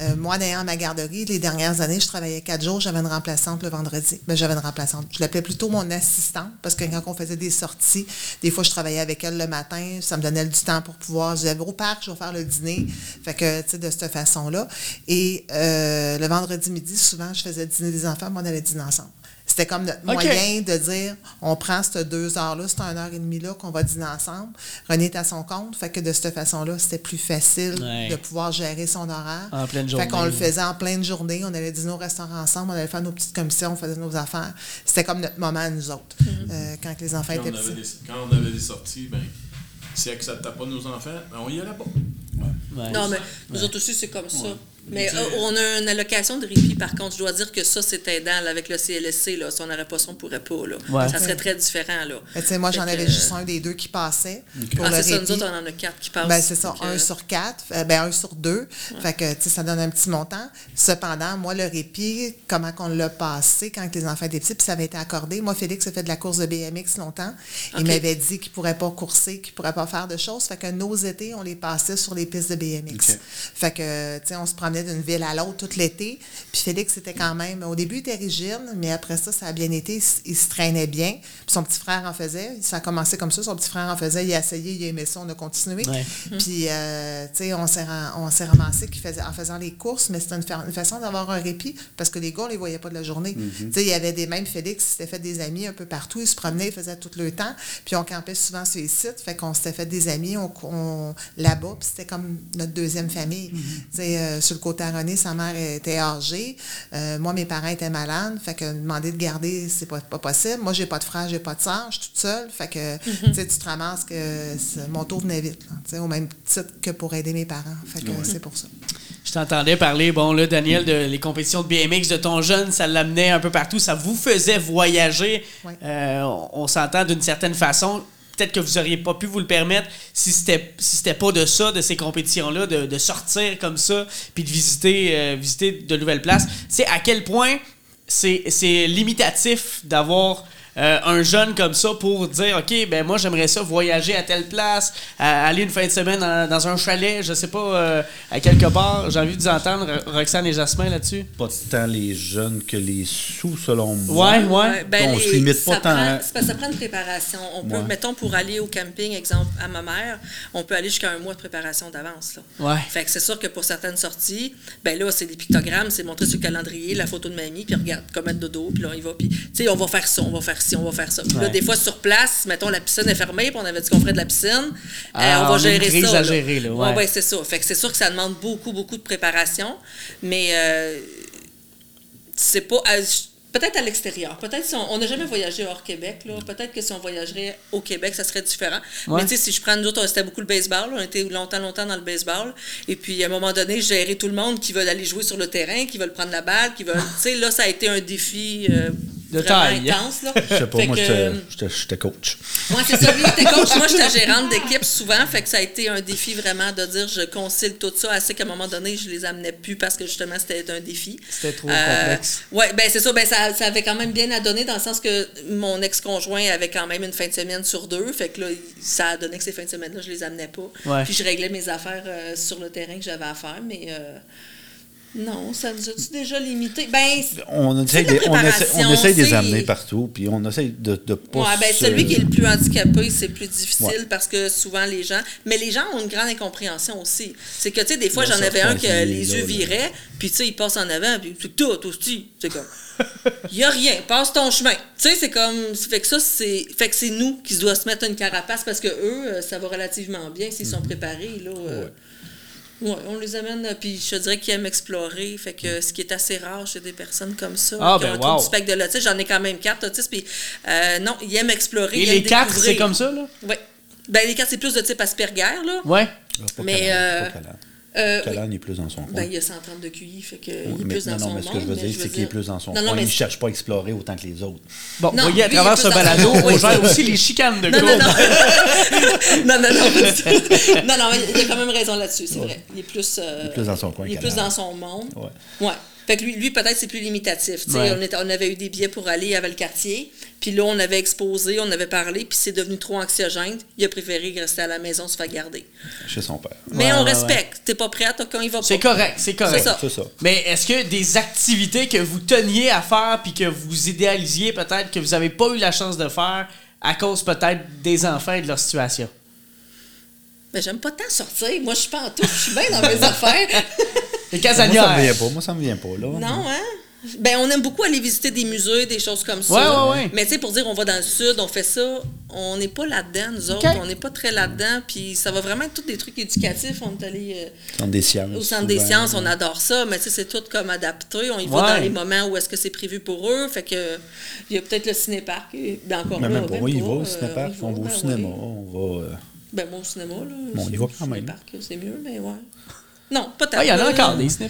euh, moi, n'ayant ma garderie, les dernières années, je travaillais quatre jours, j'avais une remplaçante le vendredi. Ben, j'avais une remplaçante. Je l'appelais plutôt mon assistante parce que quand on faisait des sorties, des fois, je travaillais avec elle le matin, ça me donnait du temps pour pouvoir. Je disais, au parc, je vais faire le dîner. Fait que, tu sais, de cette façon-là. Et euh, le vendredi midi, souvent, je faisais dîner des enfants, puis on allait dîner ensemble. C'était comme notre moyen de dire, on prend ces deux heures-là, c'est une heure et demie-là qu'on va dîner ensemble. René est à son compte. Fait que de cette façon-là, c'était plus facile Ouais. de pouvoir gérer son horaire. En pleine Fait journée. qu'on le faisait en pleine journée. On allait dîner au restaurant ensemble, on allait faire nos petites commissions, on faisait nos affaires. C'était comme notre moment à nous autres, euh, quand les enfants Quand étaient petits. des, quand on avait des sorties, ben, si elle acceptait pas nos enfants, ben, on y allait pas. Ouais. Non, mais nous autres aussi, c'est comme ça. Mais euh, on a une allocation de répit, par contre. Je dois dire que ça, c'est aidant là, avec le CLSC. Là. Si on n'aurait pas ça, on ne pourrait pas. Là. Ouais. Ça serait très différent. Là. Moi, j'en avais juste un des deux qui passait pour Ah, le c'est ça, nous répit. autres, on en a quatre qui passent. Ben, c'est ça, Donc, un euh, sur quatre, euh, ben, un sur deux. Fait que, tu sais, ça donne un petit montant. Cependant, moi, le répit, comment qu'on l'a passé quand les enfants étaient petits, puis ça avait été accordé. Moi, Félix a fait de la course de BMX longtemps. Il m'avait dit qu'il pourrait pas courser, qu'il pourrait pas faire de choses. Fait que nos étés, on les passait sur les pistes de BMX. Fait que, tu sais, on se promenait d'une ville à l'autre tout l'été. Puis Félix était quand même, au début, il était rigide, mais après ça, ça a bien été. Il, il se traînait bien. Puis son petit frère en faisait. Ça a commencé comme ça. Son petit frère en faisait. Il a essayé, il a aimé ça. On a continué. Ouais. Puis, euh, tu sais, on s'est ram- on s'est ramassé faisait, en faisant les courses, mais c'était une, fa- une façon d'avoir un répit parce que les gars, on les voyait pas de la journée. Tu sais, il y avait des mêmes Félix, il s'était fait des amis un peu partout. Ils se promenaient, ils faisaient tout le temps. Puis on campait souvent sur les sites. Fait qu'on s'était fait des amis on, on- là-bas. Puis c'était comme notre deuxième famille. Sais, euh, sur le côté à René, sa mère était âgée. Euh, moi, mes parents étaient malades. Fait que demander de garder, c'est pas, pas possible. Moi, j'ai pas de frère, j'ai pas de soeur. Je suis toute seule. Fait que, tu sais, tu te ramasses que mon tour venait vite. là, tu sais, au même titre que pour aider mes parents. Fait que c'est pour ça. Je t'entendais parler, bon là, Daniel, de les compétitions de BMX de ton jeune, ça l'amenait un peu partout, ça vous faisait voyager. Ouais. Euh, on on s'entend d'une certaine façon. Peut-être que vous auriez pas pu vous le permettre si c'était si c'était pas de ça, de ces compétitions-là, de, sortir comme ça, puis de visiter, euh, visiter de nouvelles places. Sais, à quel point c'est c'est limitatif d'avoir euh, un jeune comme ça pour dire OK, ben moi j'aimerais ça voyager à telle place, à- aller une fin de semaine dans, dans un chalet, je sais pas, euh, à quelque part. J'ai envie de vous entendre, Ro- Roxane et Jasmin, là-dessus. Pas tant les jeunes que les sous, selon moi. Ouais, ouais. ben, On se limite pas ça tant prend- parce que ça prend une préparation. On peut, Ouais. mettons, pour aller au camping, exemple, à ma mère, on peut aller jusqu'à un mois de préparation d'avance. Ouais. Fait que c'est sûr que pour certaines sorties, ben là, c'est des pictogrammes, c'est montrer sur le calendrier la photo de mamie, puis regarde, comme être dodo, puis là, on y va. Puis, tu sais, on va faire ça, on va faire ci. Si on va faire ça. Puis là, Ouais. des fois, sur place, mettons, la piscine est fermée, puis on avait dit qu'on ferait de la piscine. Ah, euh, on va gérer ça. à là. gérer, là, ouais. C'est ça. Fait que c'est sûr que ça demande beaucoup, beaucoup de préparation. Mais euh, c'est pas. à- Peut-être à l'extérieur. Peut-être si on n'a jamais voyagé hors Québec. là. Peut-être que si on voyagerait au Québec, ça serait différent. Ouais. Mais tu sais, si je prends nous autres, c'était beaucoup le baseball. On était longtemps, longtemps dans le baseball. Et puis, à un moment donné, gérer tout le monde qui veut aller jouer sur le terrain, qui veulent prendre la balle, qui veulent. tu sais, là, ça a été un défi euh, De taille. intense. Là. [laughs] Je sais pas, Fait moi, que, j'étais- euh, j'étais [laughs] coach. moi, c'est ça. Lui, coach. Moi, j'étais gérante d'équipe souvent. Fait que ça a été un défi vraiment de dire je concile tout ça. Assez qu'à un moment donné, je les amenais plus parce que justement, c'était un défi. C'était trop Euh, complexe. Oui, ben c'est ça. Ben, ça. Ça avait quand même bien à donner dans le sens que mon ex-conjoint avait quand même une fin de semaine sur deux. Fait que là, ça a donné que ces fins de semaine-là, je les amenais pas. Ouais. Puis je réglais mes affaires euh, sur le terrain que j'avais à faire. Mais euh, non, ça nous a-tu déjà limité? Ben, On essaie, de on essaie, on préparation, essaie de les amener partout, puis on essaie de ne pas. Ouais, ben, se- celui qui est le plus handicapé, c'est plus difficile Ouais. parce que souvent les gens. Mais les gens ont une grande incompréhension aussi. C'est que, tu sais, des fois, j'en avais un que les yeux là. viraient, puis tu sais, il passe en avant, puis tout aussi. C'est comme. Il n'y a rien, passe ton chemin. Tu sais, c'est comme. Fait que ça, c'est. Fait que c'est nous qui doit se mettre une carapace parce que eux, euh, ça va relativement bien s'ils sont préparés, là. euh, Ouais, on les amène, euh, puis je te dirais qu'ils aiment explorer. Fait que ce qui est assez rare chez des personnes comme ça, Ah, qui ben, ont un wow. du spectre de l'autisme. J'en ai quand même quatre autistes, puis euh, non, ils aiment explorer. Et ils les quatre, c'est comme ça, là? Oui. Ben, les quatre, c'est plus de type Asperger, là. Ouais. Ah, pas Mais, Calan, euh, oui. Est plus dans son coin. Ben, il y a 130 de QI, fait que il est plus dans non, son non, mais ce que je veux dire, c'est qu'il est plus dans son Non, non, coin. mais Il ne cherche pas à explorer autant que les autres. Bon, Non, voyez, à travers ce balado, on gère aussi les chicanes de Non, non, [laughs] non. non, non, non, pas du tout. non, non, mais il a quand même raison là-dessus, c'est vrai. Il est plus, euh, Il est plus dans son coin Il est plus dans son monde. Ouais. Fait que lui, lui peut-être, c'est plus limitatif. Ouais. on, était- on avait eu des billets pour aller à Valcartier, puis là, on avait exposé, on avait parlé, puis c'est devenu trop anxiogène. Il a préféré rester à la maison, se faire garder. Chez son père. Mais Ouais, on ouais, respecte. T'es pas prête quand il va pas. C'est correct, c'est correct. C'est ça. C'est ça. Mais est-ce que des activités que vous teniez à faire puis que vous idéalisiez peut-être que vous n'avez pas eu la chance de faire à cause peut-être des enfants et de leur situation? Mais j'aime pas tant sortir. Moi, je suis pas en tout. Je suis bien dans mes [laughs] affaires. Les Moi, ça casanières. me vient pas. Moi, ça me vient pas, là. Non, hein? Ben, on aime beaucoup aller visiter des musées, des choses comme ça. Ouais, ouais, ouais. Mais tu sais, pour dire on va dans le sud, on fait ça, on n'est pas là-dedans, nous autres. On n'est pas très là-dedans. Puis ça va vraiment être tous des trucs éducatifs. On est allé euh, Centre des sciences. au centre des sciences, on adore ça, mais tu sais, c'est tout comme adapté. On y va dans les moments où est-ce que c'est prévu pour eux. Fait que il y a peut-être le cinéparc. et- Ben encore Mais là, même même Oui, il va au euh, cinéparc, on on va au ben cinéma. On va. euh, Ben moi au cinéma, là. Bon, on y va quand même. Cinéparc, c'est mieux, mais ouais. Non, pas tant. Ah, il y en a encore des Ben,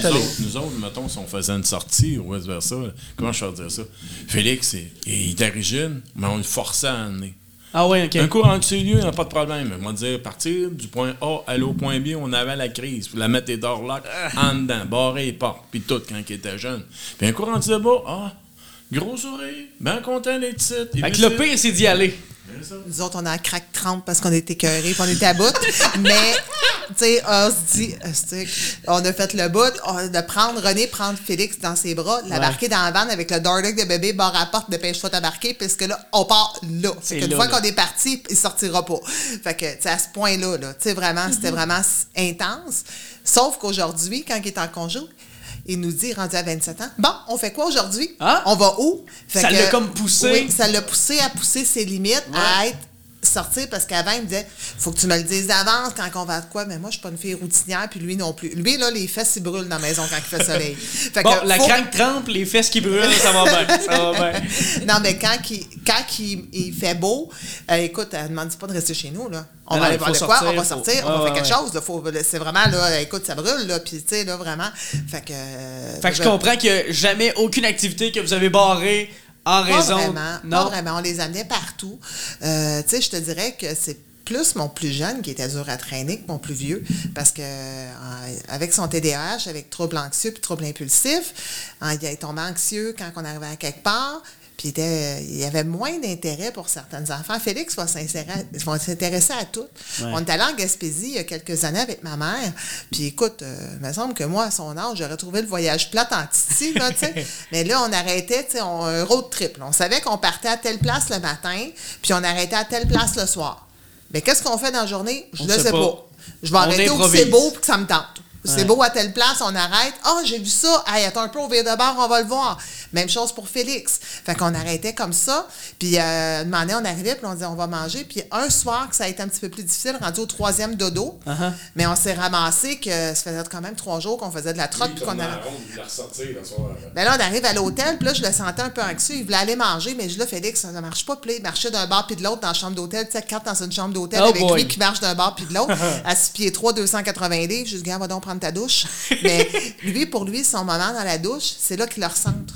va nous, autres, mettons, si on faisait une sortie ou vice versa, comment je vais dire ça? Félix, il, il était rigide, mais on le forçait à amener. Ah ouais, ok. Un coup rendu chez lui, il n'y a pas de problème. On va dire, partir du point A à au point B, on avait la crise. Puis la mettre les dorlocs en dedans, barrer les portes, puis tout quand il était jeune. Puis un coup rendu là-bas, ah, gros sourire, bien content les titres. Fait que le pire, c'est d'y aller. Nous autres, on a crack 30 parce qu'on était écœurés puis on était à bout. [laughs] Mais, tu sais, on se dit, euh, on a fait le bout, on- de prendre René, prendre Félix dans ses bras, l'embarquer dans la vanne avec le Darling de bébé, barre à porte, dépêche-toi t'embarquer, puisque là, on part là. Fait qu'une là, fois qu'on est parti, il sortira pas. Fait que, tu sais, à ce point-là, là, tu sais, vraiment, c'était vraiment s- intense. Sauf qu'aujourd'hui, quand il est en congé, il nous dit, rendu à 27 ans, bon, on fait quoi aujourd'hui? Ah! On va où? Fait Ça l'a comme poussé. Oui, ça l'a poussé à pousser ses limites, à être sortir parce qu'avant il me disait faut que tu me le dises d'avance quand on va de quoi mais moi je suis pas une fille routinière puis lui non plus lui là les fesses il brûlent dans la maison quand il fait soleil [laughs] Fait Bon, que la faut- trempe, les fesses qui brûlent, ça va bien. Ça va bien. [laughs] non mais quand il, quand il, il fait beau euh, écoute elle ne demande pas de rester chez nous là on Non, va aller voir de quoi? sortir, on va faut- sortir on va faire quelque ouais. chose c'est vraiment là écoute ça brûle là puis tu sais là vraiment fait que Fait que je comprends qu'il n'y a jamais aucune activité que vous avez barrée en Pas raison. vraiment, non. pas vraiment. On les amenait partout. Euh, tu sais, je te dirais que c'est plus mon plus jeune qui était dur à traîner que mon plus vieux parce que euh, avec son TDAH, avec trouble anxieux puis trouble impulsif, hein, il est tombé anxieux quand on arrivait à quelque part. Puis il, y avait moins d'intérêt pour certaines enfants. Félix va s'intéresser à tout. On est allé en Gaspésie il y a quelques années avec ma mère. Puis écoute, euh, il me semble que moi, à son âge, j'aurais trouvé le voyage plat en titi, là. [laughs] Mais là, on arrêtait, on- un road trip. là. On savait qu'on partait à telle place le matin, puis on arrêtait à telle place le soir. Mais qu'est-ce qu'on fait dans la journée? Je ne sais pas. pas. Je vais On arrêter où improvise. c'est beau puis que ça me tente. C'est beau à telle place, on arrête. Ah, j'ai vu ça. Hey, attends un peu, on vient de bord, on va le voir. Même chose pour Félix. Fait qu'on arrêtait comme ça. Puis, euh, un moment donné, on arrivait, puis on disait, on va manger. Puis, un soir, que ça a été un petit peu plus difficile, rendu au troisième dodo. Uh-huh. Mais on s'est ramassé que ça faisait quand même trois jours qu'on faisait de la trotte. puis qu'on avait- ben là, on arrive à l'hôtel, puis là, je le sentais un peu anxieux. Il voulait aller manger, mais je dis là, Félix, ça ne marche pas. Puis il marchait d'un bar puis de l'autre dans la chambre d'hôtel. Tu sais, quatre dans une chambre d'hôtel Oh avec boy. lui qui marche d'un bar puis de l'autre, [laughs] à 6 pieds 3, 280 livres. Je dis, gars, va donc prendre ta douche. Mais [laughs] lui, pour lui, son moment dans la douche, c'est là qu'il le recentre.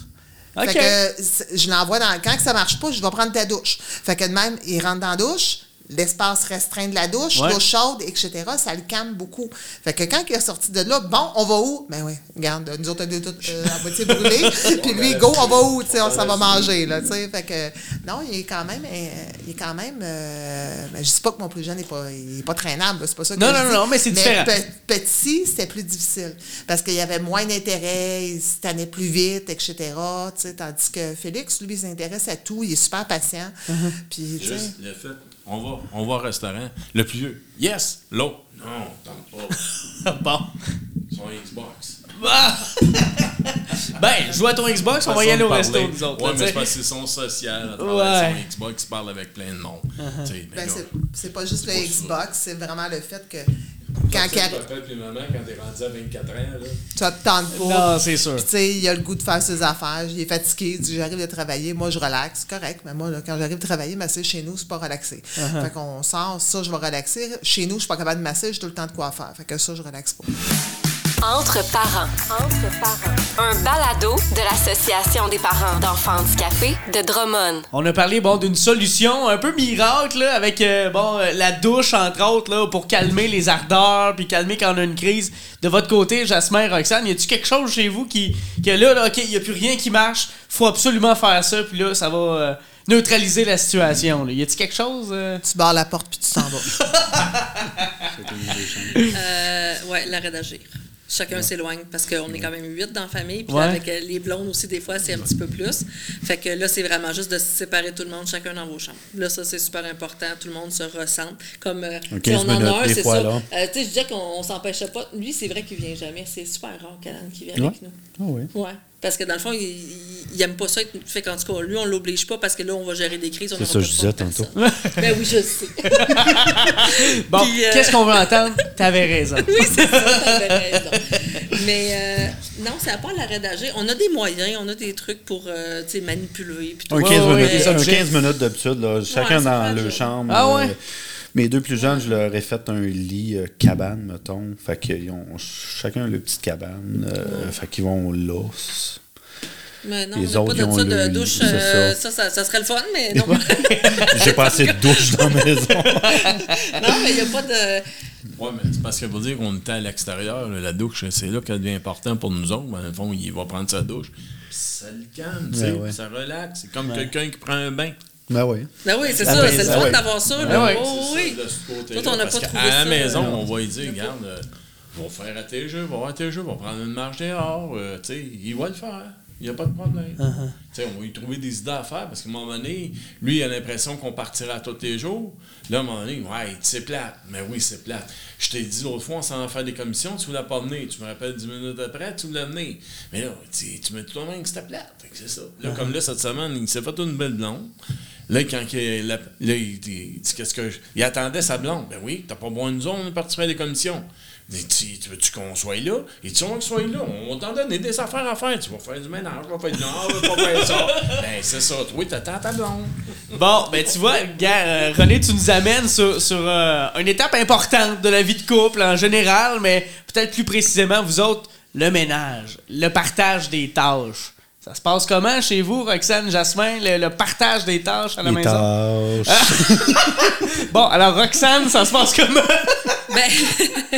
Fait que je l'envoie dans. Quand ça marche pas, je vais prendre ta douche. Fait que de même, il rentre dans la douche, l'espace restreint de la douche, Ouais. l'eau chaude, etc., ça le calme beaucoup. Fait que quand il est sorti de là, bon, on va où? Ben oui, regarde, nous autres, on est tous euh, à moitié brûlés. [laughs] Puis lui, go, on va où? Tu sais, on s'en va manger, là, tu sais. Fait que, non, il est quand même, euh, il est quand même, euh, ben, je dis pas que mon plus jeune n'est pas, il est pas traînable, c'est pas ça que Non, je non, dis. non, mais c'est différent. pe- petit, c'était plus difficile. Parce qu'il y avait moins d'intérêt, il se tannait plus vite, etc. tu sais, Tandis que Félix, lui, il s'intéresse à tout, il est super patient. Uh-huh. Puis, tu sais, Juste le fait, on va, on va au restaurant. Le plus vieux, yes. L'autre, non, tente pas. [laughs] bon. Son Xbox. Ah! [laughs] ben, joue à ton Xbox, on va y aller au resto, nous autres. Ouais, là, mais c'est tu parce que c'est son social. À travers Ouais. son Xbox, il parle avec plein de monde. Uh-huh. Tu ben, c'est- c'est pas juste le pas ça. Xbox, c'est vraiment le fait que quand papa puis maman, quand t'es rendu à 24 ans, là, tu te tentes pas. Non, c'est sûr. Puis, tu sais, il a le goût de faire ses affaires, il est fatigué, il dit j'arrive de travailler, moi je relaxe, c'est correct, mais moi là, quand j'arrive de travailler, masser chez nous, c'est pas relaxé. Uh-huh. Fait qu'on sort, ça je vais relaxer. Chez nous, je suis pas capable de masser, j'ai tout le temps de quoi faire. Fait que ça, je relaxe pas. Entre parents. Entre parents. Un balado de l'Association des parents d'enfants handicapés de Drummond. On a parlé bon d'une solution un peu miracle là, avec euh, bon euh, la douche entre autres là pour calmer les ardeurs puis calmer quand on a une crise. De votre côté, Jasmin et Roxane, y a-tu quelque chose chez vous qui que là, là, OK, y a plus rien qui marche, faut absolument faire ça puis là ça va euh, neutraliser la situation là. Y a-tu quelque chose euh? Tu barres la porte puis tu t'en vas. [laughs] Euh, ouais, l'arrêt d'agir. Chacun s'éloigne parce qu'on est quand même huit dans la famille. Puis Ouais. avec euh, les blondes aussi, des fois, c'est un petit peu plus. Fait que là, c'est vraiment juste de se séparer tout le monde, chacun dans vos chambres. Là, ça, c'est super important. Tout le monde se ressent. Comme euh, 15 on en a un, c'est ça. Euh, tu sais, je disais qu'on on s'empêchait pas. Lui, c'est vrai qu'il vient jamais. C'est super rare qu'Alan qui vient Ouais. avec nous. Ah oui. Ouais. Parce que dans le fond, il, il, aime pas ça. être- Fait qu'en tout cas, lui, on l'oblige pas parce que là, on va gérer des crises. on C'est ça que je disais personne. [laughs] ben oui, je sais. [laughs] Bon, euh, qu'est-ce qu'on veut entendre? T'avais raison. [laughs] oui, c'est ça, t'avais raison. Mais euh, non, c'est à part l'arrêt d'agir. On a des moyens, on a des trucs pour euh, tu sais, manipuler. Puis tout. Un Ouais, 15 ouais, minutes, des un objets. 15 minutes d'habitude, chacun dans dur. chambre. Ah euh, ouais? Mes deux plus jeunes, je leur ai fait un lit euh, cabane, mettons. Fait qu'ils ont chacun leur petite cabane. euh, Fait qu'ils vont là. Mais non, Les on autres, pas ils de ont ça de lit, douche. euh, ça. ça. Ça, ça serait le fun, mais non. [laughs] J'ai pas assez de douche dans la maison. [laughs] non, mais il n'y a pas de. Ouais, mais c'est parce que pour dire qu'on était à l'extérieur, la douche, c'est là qu'elle devient important pour nous autres. Dans le fond, il va prendre sa douche. Ça le calme, tu sais, Ouais, ça relaxe. C'est comme quelqu'un qui prend un bain. Ben oui. Ben oui, c'est La ça, maison, c'est le fun d'avoir ça. Ah Là. Oh, oui. Nous autres, on n'a pas trouvé la ça, maison, euh, on va lui dire, regarde, euh, on va faire à tes jeux, on va à tes jeux, va prendre une marche dehors. euh, tu sais, il va le faire. Il n'y a pas de problème. Uh-huh. Tu sais, on va lui trouver des idées à faire parce qu'à un moment donné, lui, il a l'impression qu'on partira tous les jours. Là, à un moment donné, ouais, c'est plate. Mais oui, c'est plate. Je t'ai dit l'autre fois, on s'en va faire des commissions, tu voulais pas venir. Tu me rappelles 10 minutes après, tu voulais venir. Mais là, tu tu me dis toi-même que c'était plate. C'est ça. Là, comme là, cette semaine, il s'est fait une belle blonde. Là, quand il, là, il dit, qu'est-ce que je- Il attendait sa blonde. Ben oui, t'as pas besoin de nous, on est parti faire des commissions. Il dit, tu, tu veux-tu qu'on soit là? Il dit, on va qu'on soit là? On t'en donner des affaires à faire. Tu vas faire du ménage, tu vas faire du non, on va pas faire ça. [laughs] ben, c'est ça. Oui, t'attends ta blonde. Bon, ben tu vois, gars, euh, René, tu nous amènes sur, sur euh, une étape importante de la vie de couple en général, mais peut-être plus précisément, vous autres, le ménage, le partage des tâches. Ça se passe comment chez vous, Roxane, Jasmin, le, le partage des tâches à la Les maison? tâches. [laughs] Bon, alors Roxane, ça se passe comment? [laughs] Ben,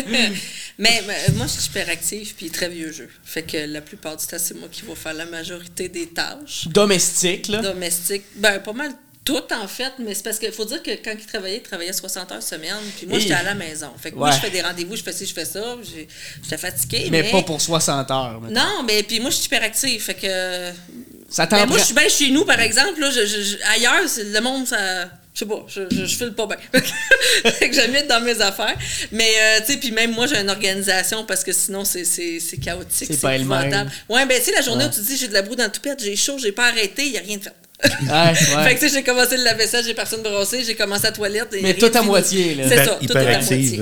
[laughs] mais moi, je suis hyperactive puis très vieux jeu. Fait que la plupart du temps, c'est moi qui vais faire la majorité des tâches Domestique, là. domestiques. Ben, pas mal toutes, en fait, mais c'est parce qu'il faut dire que quand il travaillait, il travaillait 60 heures semaine, puis moi, Et- j'étais à la maison. Fait que Ouais. moi, je fais des rendez-vous, je fais ci, je fais ça, j'étais fatiguée, mais, mais... pas pour 60 heures. Non, mais puis moi, je suis hyperactive, fait que... Ça Mais moi, je suis bien chez nous, par exemple, là, je- je- je- ailleurs, le monde, ça... je sais pas, je, je, je file pas bien. [laughs] fait que j'aime être dans mes affaires. Mais, euh, tu sais, puis même moi, j'ai une organisation parce que sinon, c'est chaotique. C'est pas épouvantable. Ouais, ben, tu sais, la journée Ouais. où tu dis j'ai de la boue dans le toupette, j'ai chaud, j'ai pas arrêté, il n'y a rien de fait. Ouais, ouais. [laughs] Fait que, tu sais, j'ai commencé le lave-vaisselle, j'ai personne brossé, j'ai commencé à la toilette. et Mais tout à moitié, là. C'est ça, tout à moitié.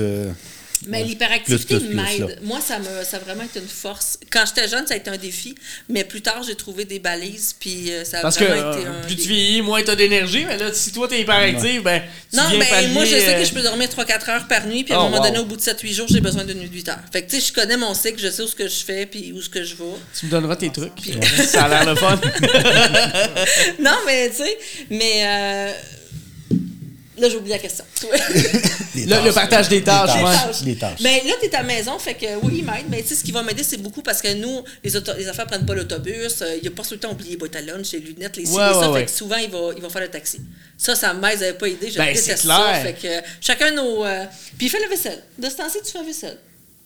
Hyperactive. euh, Mais l'hyperactivité m'aide. Moi, ça, me, ça a vraiment été une force. Quand j'étais jeune, ça a été un défi, mais plus tard, j'ai trouvé des balises, puis euh, ça a Parce que vraiment été euh, un plus tu vieillis, moins t'as d'énergie. Mais là, si toi, t'es hyperactif, ben, tu Non, viens mais pallier, moi, je sais euh, que je peux dormir 3-4 heures par nuit, puis à Oh, un moment wow. donné, au bout de 7-8 jours, j'ai besoin d'une nuit de 8 heures. Fait que, tu sais, je connais mon cycle, je sais où ce que je fais, puis où ce que je vais. Tu me donneras tes trucs. Ça a l'air le fun. [laughs] non, mais, tu sais, mais... euh, Là, j'ai oublié la question. [laughs] les Le- le partage des tâches, Les ouais. tâches. Les tâches. Mais là, tu es à la maison, fait que oui, il m'aide. Mais tu sais, ce qui va m'aider, c'est beaucoup parce que nous, les, auto- les affaires prennent pas l'autobus. euh, il a pas tout le temps oublié les boîtes à lunch, les lunettes, les ci, Ouais, les ça. Fait que souvent, il va, il va faire le taxi. Ça, ça m'aide, j'avais pas aidé. Je Ben, déteste ça. Fait que euh, chacun nos. euh, Puis il fait la vaisselle. De ce temps-ci, tu fais la vaisselle.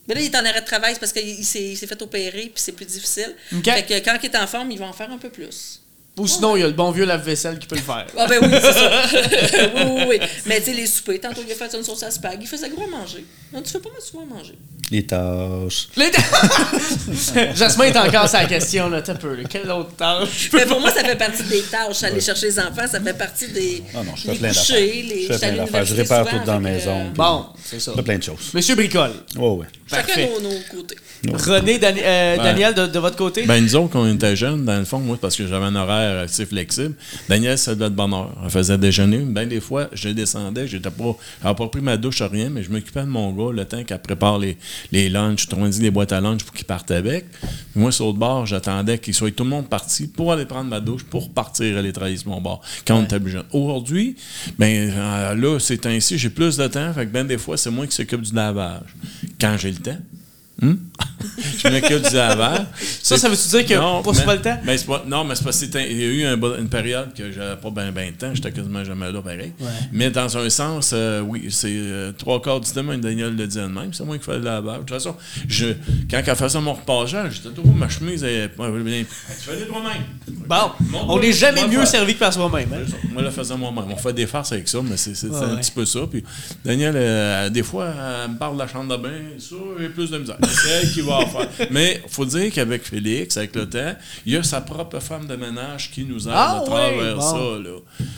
Mais là, il est en arrêt de travail c'est parce qu'il il s'est il s'est fait opérer, puis c'est plus difficile. Fait que quand il est en forme, il va en faire un peu plus. Ou sinon, il y a le bon vieux lave-vaisselle qui peut le faire. Ah ben oui, c'est ça. [laughs] oui, oui, oui. Mais tu sais, les soupers, tantôt il a fait une sauce à spag, il faisait gros à manger. Non, tu fais pas mal souvent à manger. Les tâches. Les- [laughs] Jasmin est encore sa question, là. T'as peu. là. Quelle autre tâche? [laughs] Mais pour moi, ça fait partie des tâches. Aller chercher les enfants, ça fait partie des. Ah non, je fais les plein d'affaires. les. Je fais plein d'affaires. Je répare tout dans la maison. euh, Bon, c'est ça. Je fais plein de choses. Monsieur Bricole. Oh, ouais. Chacun nos, nos côtés. René, euh, Ben. Daniel, de, de votre côté? Ben, nous autres, quand on était jeunes, dans le fond, moi, parce que j'avais un horaire assez flexible, Daniel, ça devait de bonne heure. Elle faisait déjeuner. Ben, des fois, je descendais, j'étais pas, j'avais pas pris ma douche, rien, mais je m'occupais de mon gars le temps qu'elle prépare les, les lunchs, on dit les boîtes à lunch pour qu'il parte avec. Puis moi, sur le bord, j'attendais qu'il soit tout le monde parti pour aller prendre ma douche, pour partir aller travailler sur mon bord, quand on était plus jeune. Aujourd'hui, ben, euh, là, c'est ainsi, j'ai plus de temps, fait que ben, des fois, c'est moi qui s'occupe du lavage. Quand j'ai le temps. Hmm? [laughs] je m'occupe du lavage. Ça, ça veut-tu dire que pas mais- souvent le temps? ben, pas- non, mais c'est parce que c'était- il y a eu un une période que j'avais pas bien ben de temps, j'étais quasiment jamais là pareil. Mais dans un sens, euh, oui, c'est euh, trois quarts du temps, Daniel le dit de même, c'est moi qui fais le lavage. De toute façon, je, quand elle faisait mon repassage, j'étais toujours ma chemise, elle, pas bien. Tu fais toi-même. Bon, Mon on n'est jamais mieux faire. servi que par soi-même. hein? Moi, je le faisais moi-même. On fait des farces avec ça, mais c'est c'est- c'est Ouais, un ouais. petit peu ça. Puis Daniel, euh, des fois, elle me parle de la chambre de bain. Ça, j'ai plus de misère. C'est elle qui va en faire. Mais il faut dire qu'avec Félix, avec le temps, il y a sa propre femme de ménage qui nous aide Ah, à travers bon. ça. Là.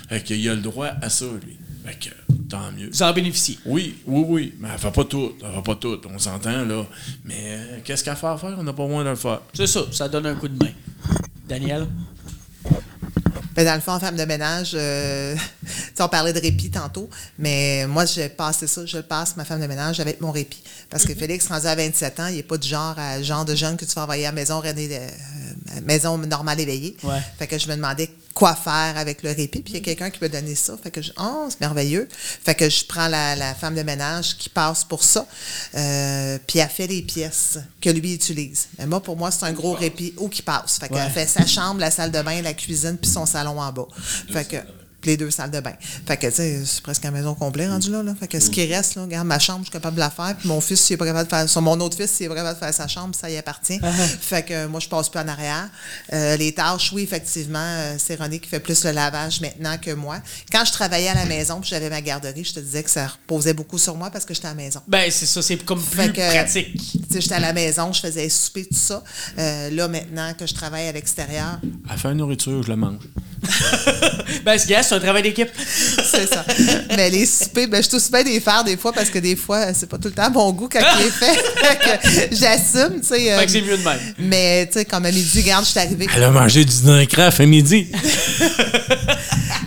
Fait qu'il a le droit à ça, lui. Fait que, tant mieux. Vous en bénéficiez. Oui, oui, oui, mais elle fait pas tout. Elle fait pas tout. On s'entend, là. Mais euh, qu'est-ce qu'elle fait à faire? On n'a pas moins de le faire. C'est ça, ça donne un coup de main. Daniel? Ben, dans le fond, en femme de ménage, euh, [laughs] on parlait de répit tantôt, mais moi, j'ai passé ça, je le passe, ma femme de ménage, avec mon répit. Parce que Félix, rendu à 27 ans, il n'est pas du genre à genre de jeune que tu vas envoyer à la maison, René, euh, maison normale éveillée. Ouais. Fait que je me demandais quoi faire avec le répit, puis il y a quelqu'un qui peut donner ça. Fait que je, oh, c'est merveilleux. Fait que je prends la, la femme de ménage qui passe pour ça, euh, puis elle fait les pièces que lui utilise. Mais moi, pour moi, c'est un gros répit ou qui passe. Fait qu'elle Ouais. fait sa chambre, la salle de bain, la cuisine, puis son salon en bas. Fait que les deux salles de bain. Fait que, tu sais, c'est presque une maison complète rendu là, là. Fait que ce qui reste, là, regarde, ma chambre, je suis capable de la faire. Puis mon fils, s'il est pas capable de faire, son, mon autre fils, s'il est pas capable de faire sa chambre, ça y appartient. fait que moi, je passe plus en arrière. Euh, les tâches, oui, effectivement, euh, c'est René qui fait plus le lavage maintenant que moi. Quand je travaillais à la maison, puis j'avais ma garderie, je te disais que ça reposait beaucoup sur moi parce que j'étais à la maison. Ben, c'est ça, c'est comme plus Fait que- pratique. Tu sais, j'étais à la maison, je faisais souper, tout ça. Euh, là, maintenant que je travaille à l'extérieur, Elle fait la nourriture, je la mange. Ben, ce gars, c'est un travail d'équipe. [laughs] C'est ça. Mais les soupers, ben, je suis aussi bien des faire des fois parce que des fois, c'est pas tout le temps mon goût quand il est [laughs] fait. J'assume, tu sais. euh, Fait que c'est mieux de même. mais, tu sais, comme à midi, regarde, je suis arrivée. Elle a mangé du Dincraft à midi. [laughs]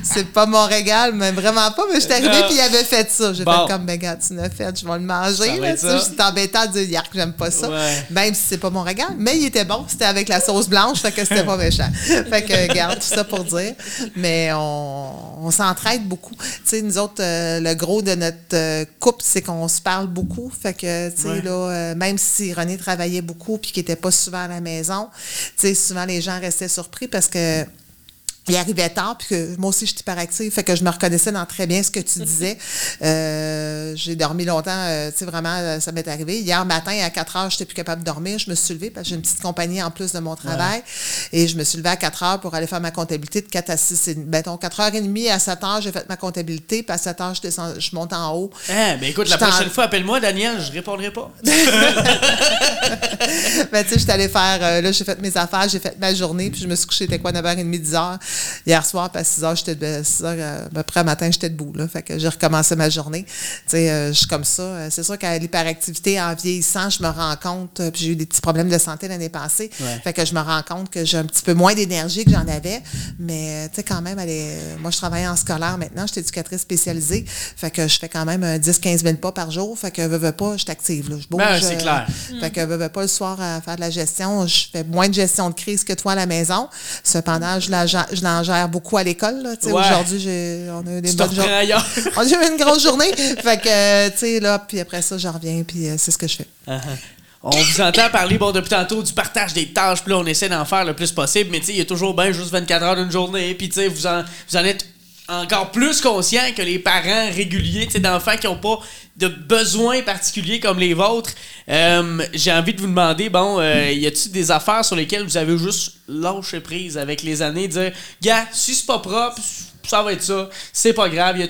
C'est pas mon régal, mais vraiment pas. Mais je suis arrivée puis il avait fait ça. J'ai Bon. fait comme, ben, gars, tu l'as fait, je vais le manger. Là, ça. J'étais embêtée de dire, Yark, j'aime pas ça. Ouais. Même si c'est pas mon régal. Mais il était bon. C'était avec la sauce blanche, fait que c'était pas méchant. Fait que, garde tout ça pour dire. Mais on, on s'entraide beaucoup. Tu sais, nous autres, euh, le gros de notre euh, couple, c'est qu'on se parle beaucoup. Fait que, tu sais, Ouais. là, euh, même si René travaillait beaucoup puis qu'il était pas souvent à la maison, tu sais, souvent les gens restaient surpris parce que il arrivait tard, puis que moi aussi, je suis hyperactive, fait que je me reconnaissais dans très bien ce que tu disais. [laughs] Euh, j'ai dormi longtemps, euh, tu sais, vraiment, euh, ça m'est arrivé. Hier matin, à 4 heures, je n'étais plus capable de dormir. Je me suis levée parce que j'ai une petite compagnie en plus de mon travail. Et je me suis levée à 4 heures pour aller faire ma comptabilité de 4 à 6. Mettons, 4 heures et demie à 7 heures, j'ai fait ma comptabilité, puis à 7 heures, je, descends, je monte en haut. Ah, mais écoute, la Je prochaine fois, appelle-moi, Daniel, je répondrai pas. [laughs] Ben, tu sais, j'étais allée faire, euh, là, j'ai fait mes affaires, j'ai fait ma journée, puis je me suis couchée, c'était quoi, 9h30, 10h. Hier soir, à 6h, j'étais de 6h, euh, à peu près matin, j'étais debout, là. Fait que j'ai recommencé ma journée. Tu sais, euh, je suis comme ça. Euh, C'est sûr qu'à l'hyperactivité, en vieillissant, je me rends compte, euh, puis j'ai eu des petits problèmes de santé l'année passée. Ouais. Fait que je me rends compte que j'ai un petit peu moins d'énergie que j'en avais. Mais, tu sais, quand même, elle est- moi, je travaille en scolaire maintenant, je suis éducatrice spécialisée. Fait que je fais quand même un 10-15 000 pas par jour. Fait que, veux, veux pas, je suis active, là. Je bouge. Ben, c'est euh, clair. fait que, veux, veux pas, le soir, à faire de la gestion, je fais moins de gestion de crise que toi à la maison. Cependant, je la je l'en gère beaucoup à l'école, Ouais. Aujourd'hui, j'ai, on a eu des bonnes journées. On a eu une grosse journée. [laughs] Fait que, euh, tu sais, là, puis après ça, je reviens, puis euh, c'est ce que je fais. On vous entend parler, bon, depuis tantôt, du partage des tâches, puis là, on essaie d'en faire le plus possible, mais tu sais, il y a toujours bien juste 24 heures d'une journée, puis tu sais, vous en, vous en êtes encore plus conscient que les parents réguliers, d'enfants qui n'ont pas de besoins particuliers comme les vôtres. Euh, J'ai envie de vous demander, bon, euh, y a-t-il des affaires sur lesquelles vous avez juste lâché prise avec les années, dire, gars, si c'est pas propre, ça va être ça, c'est pas grave. Y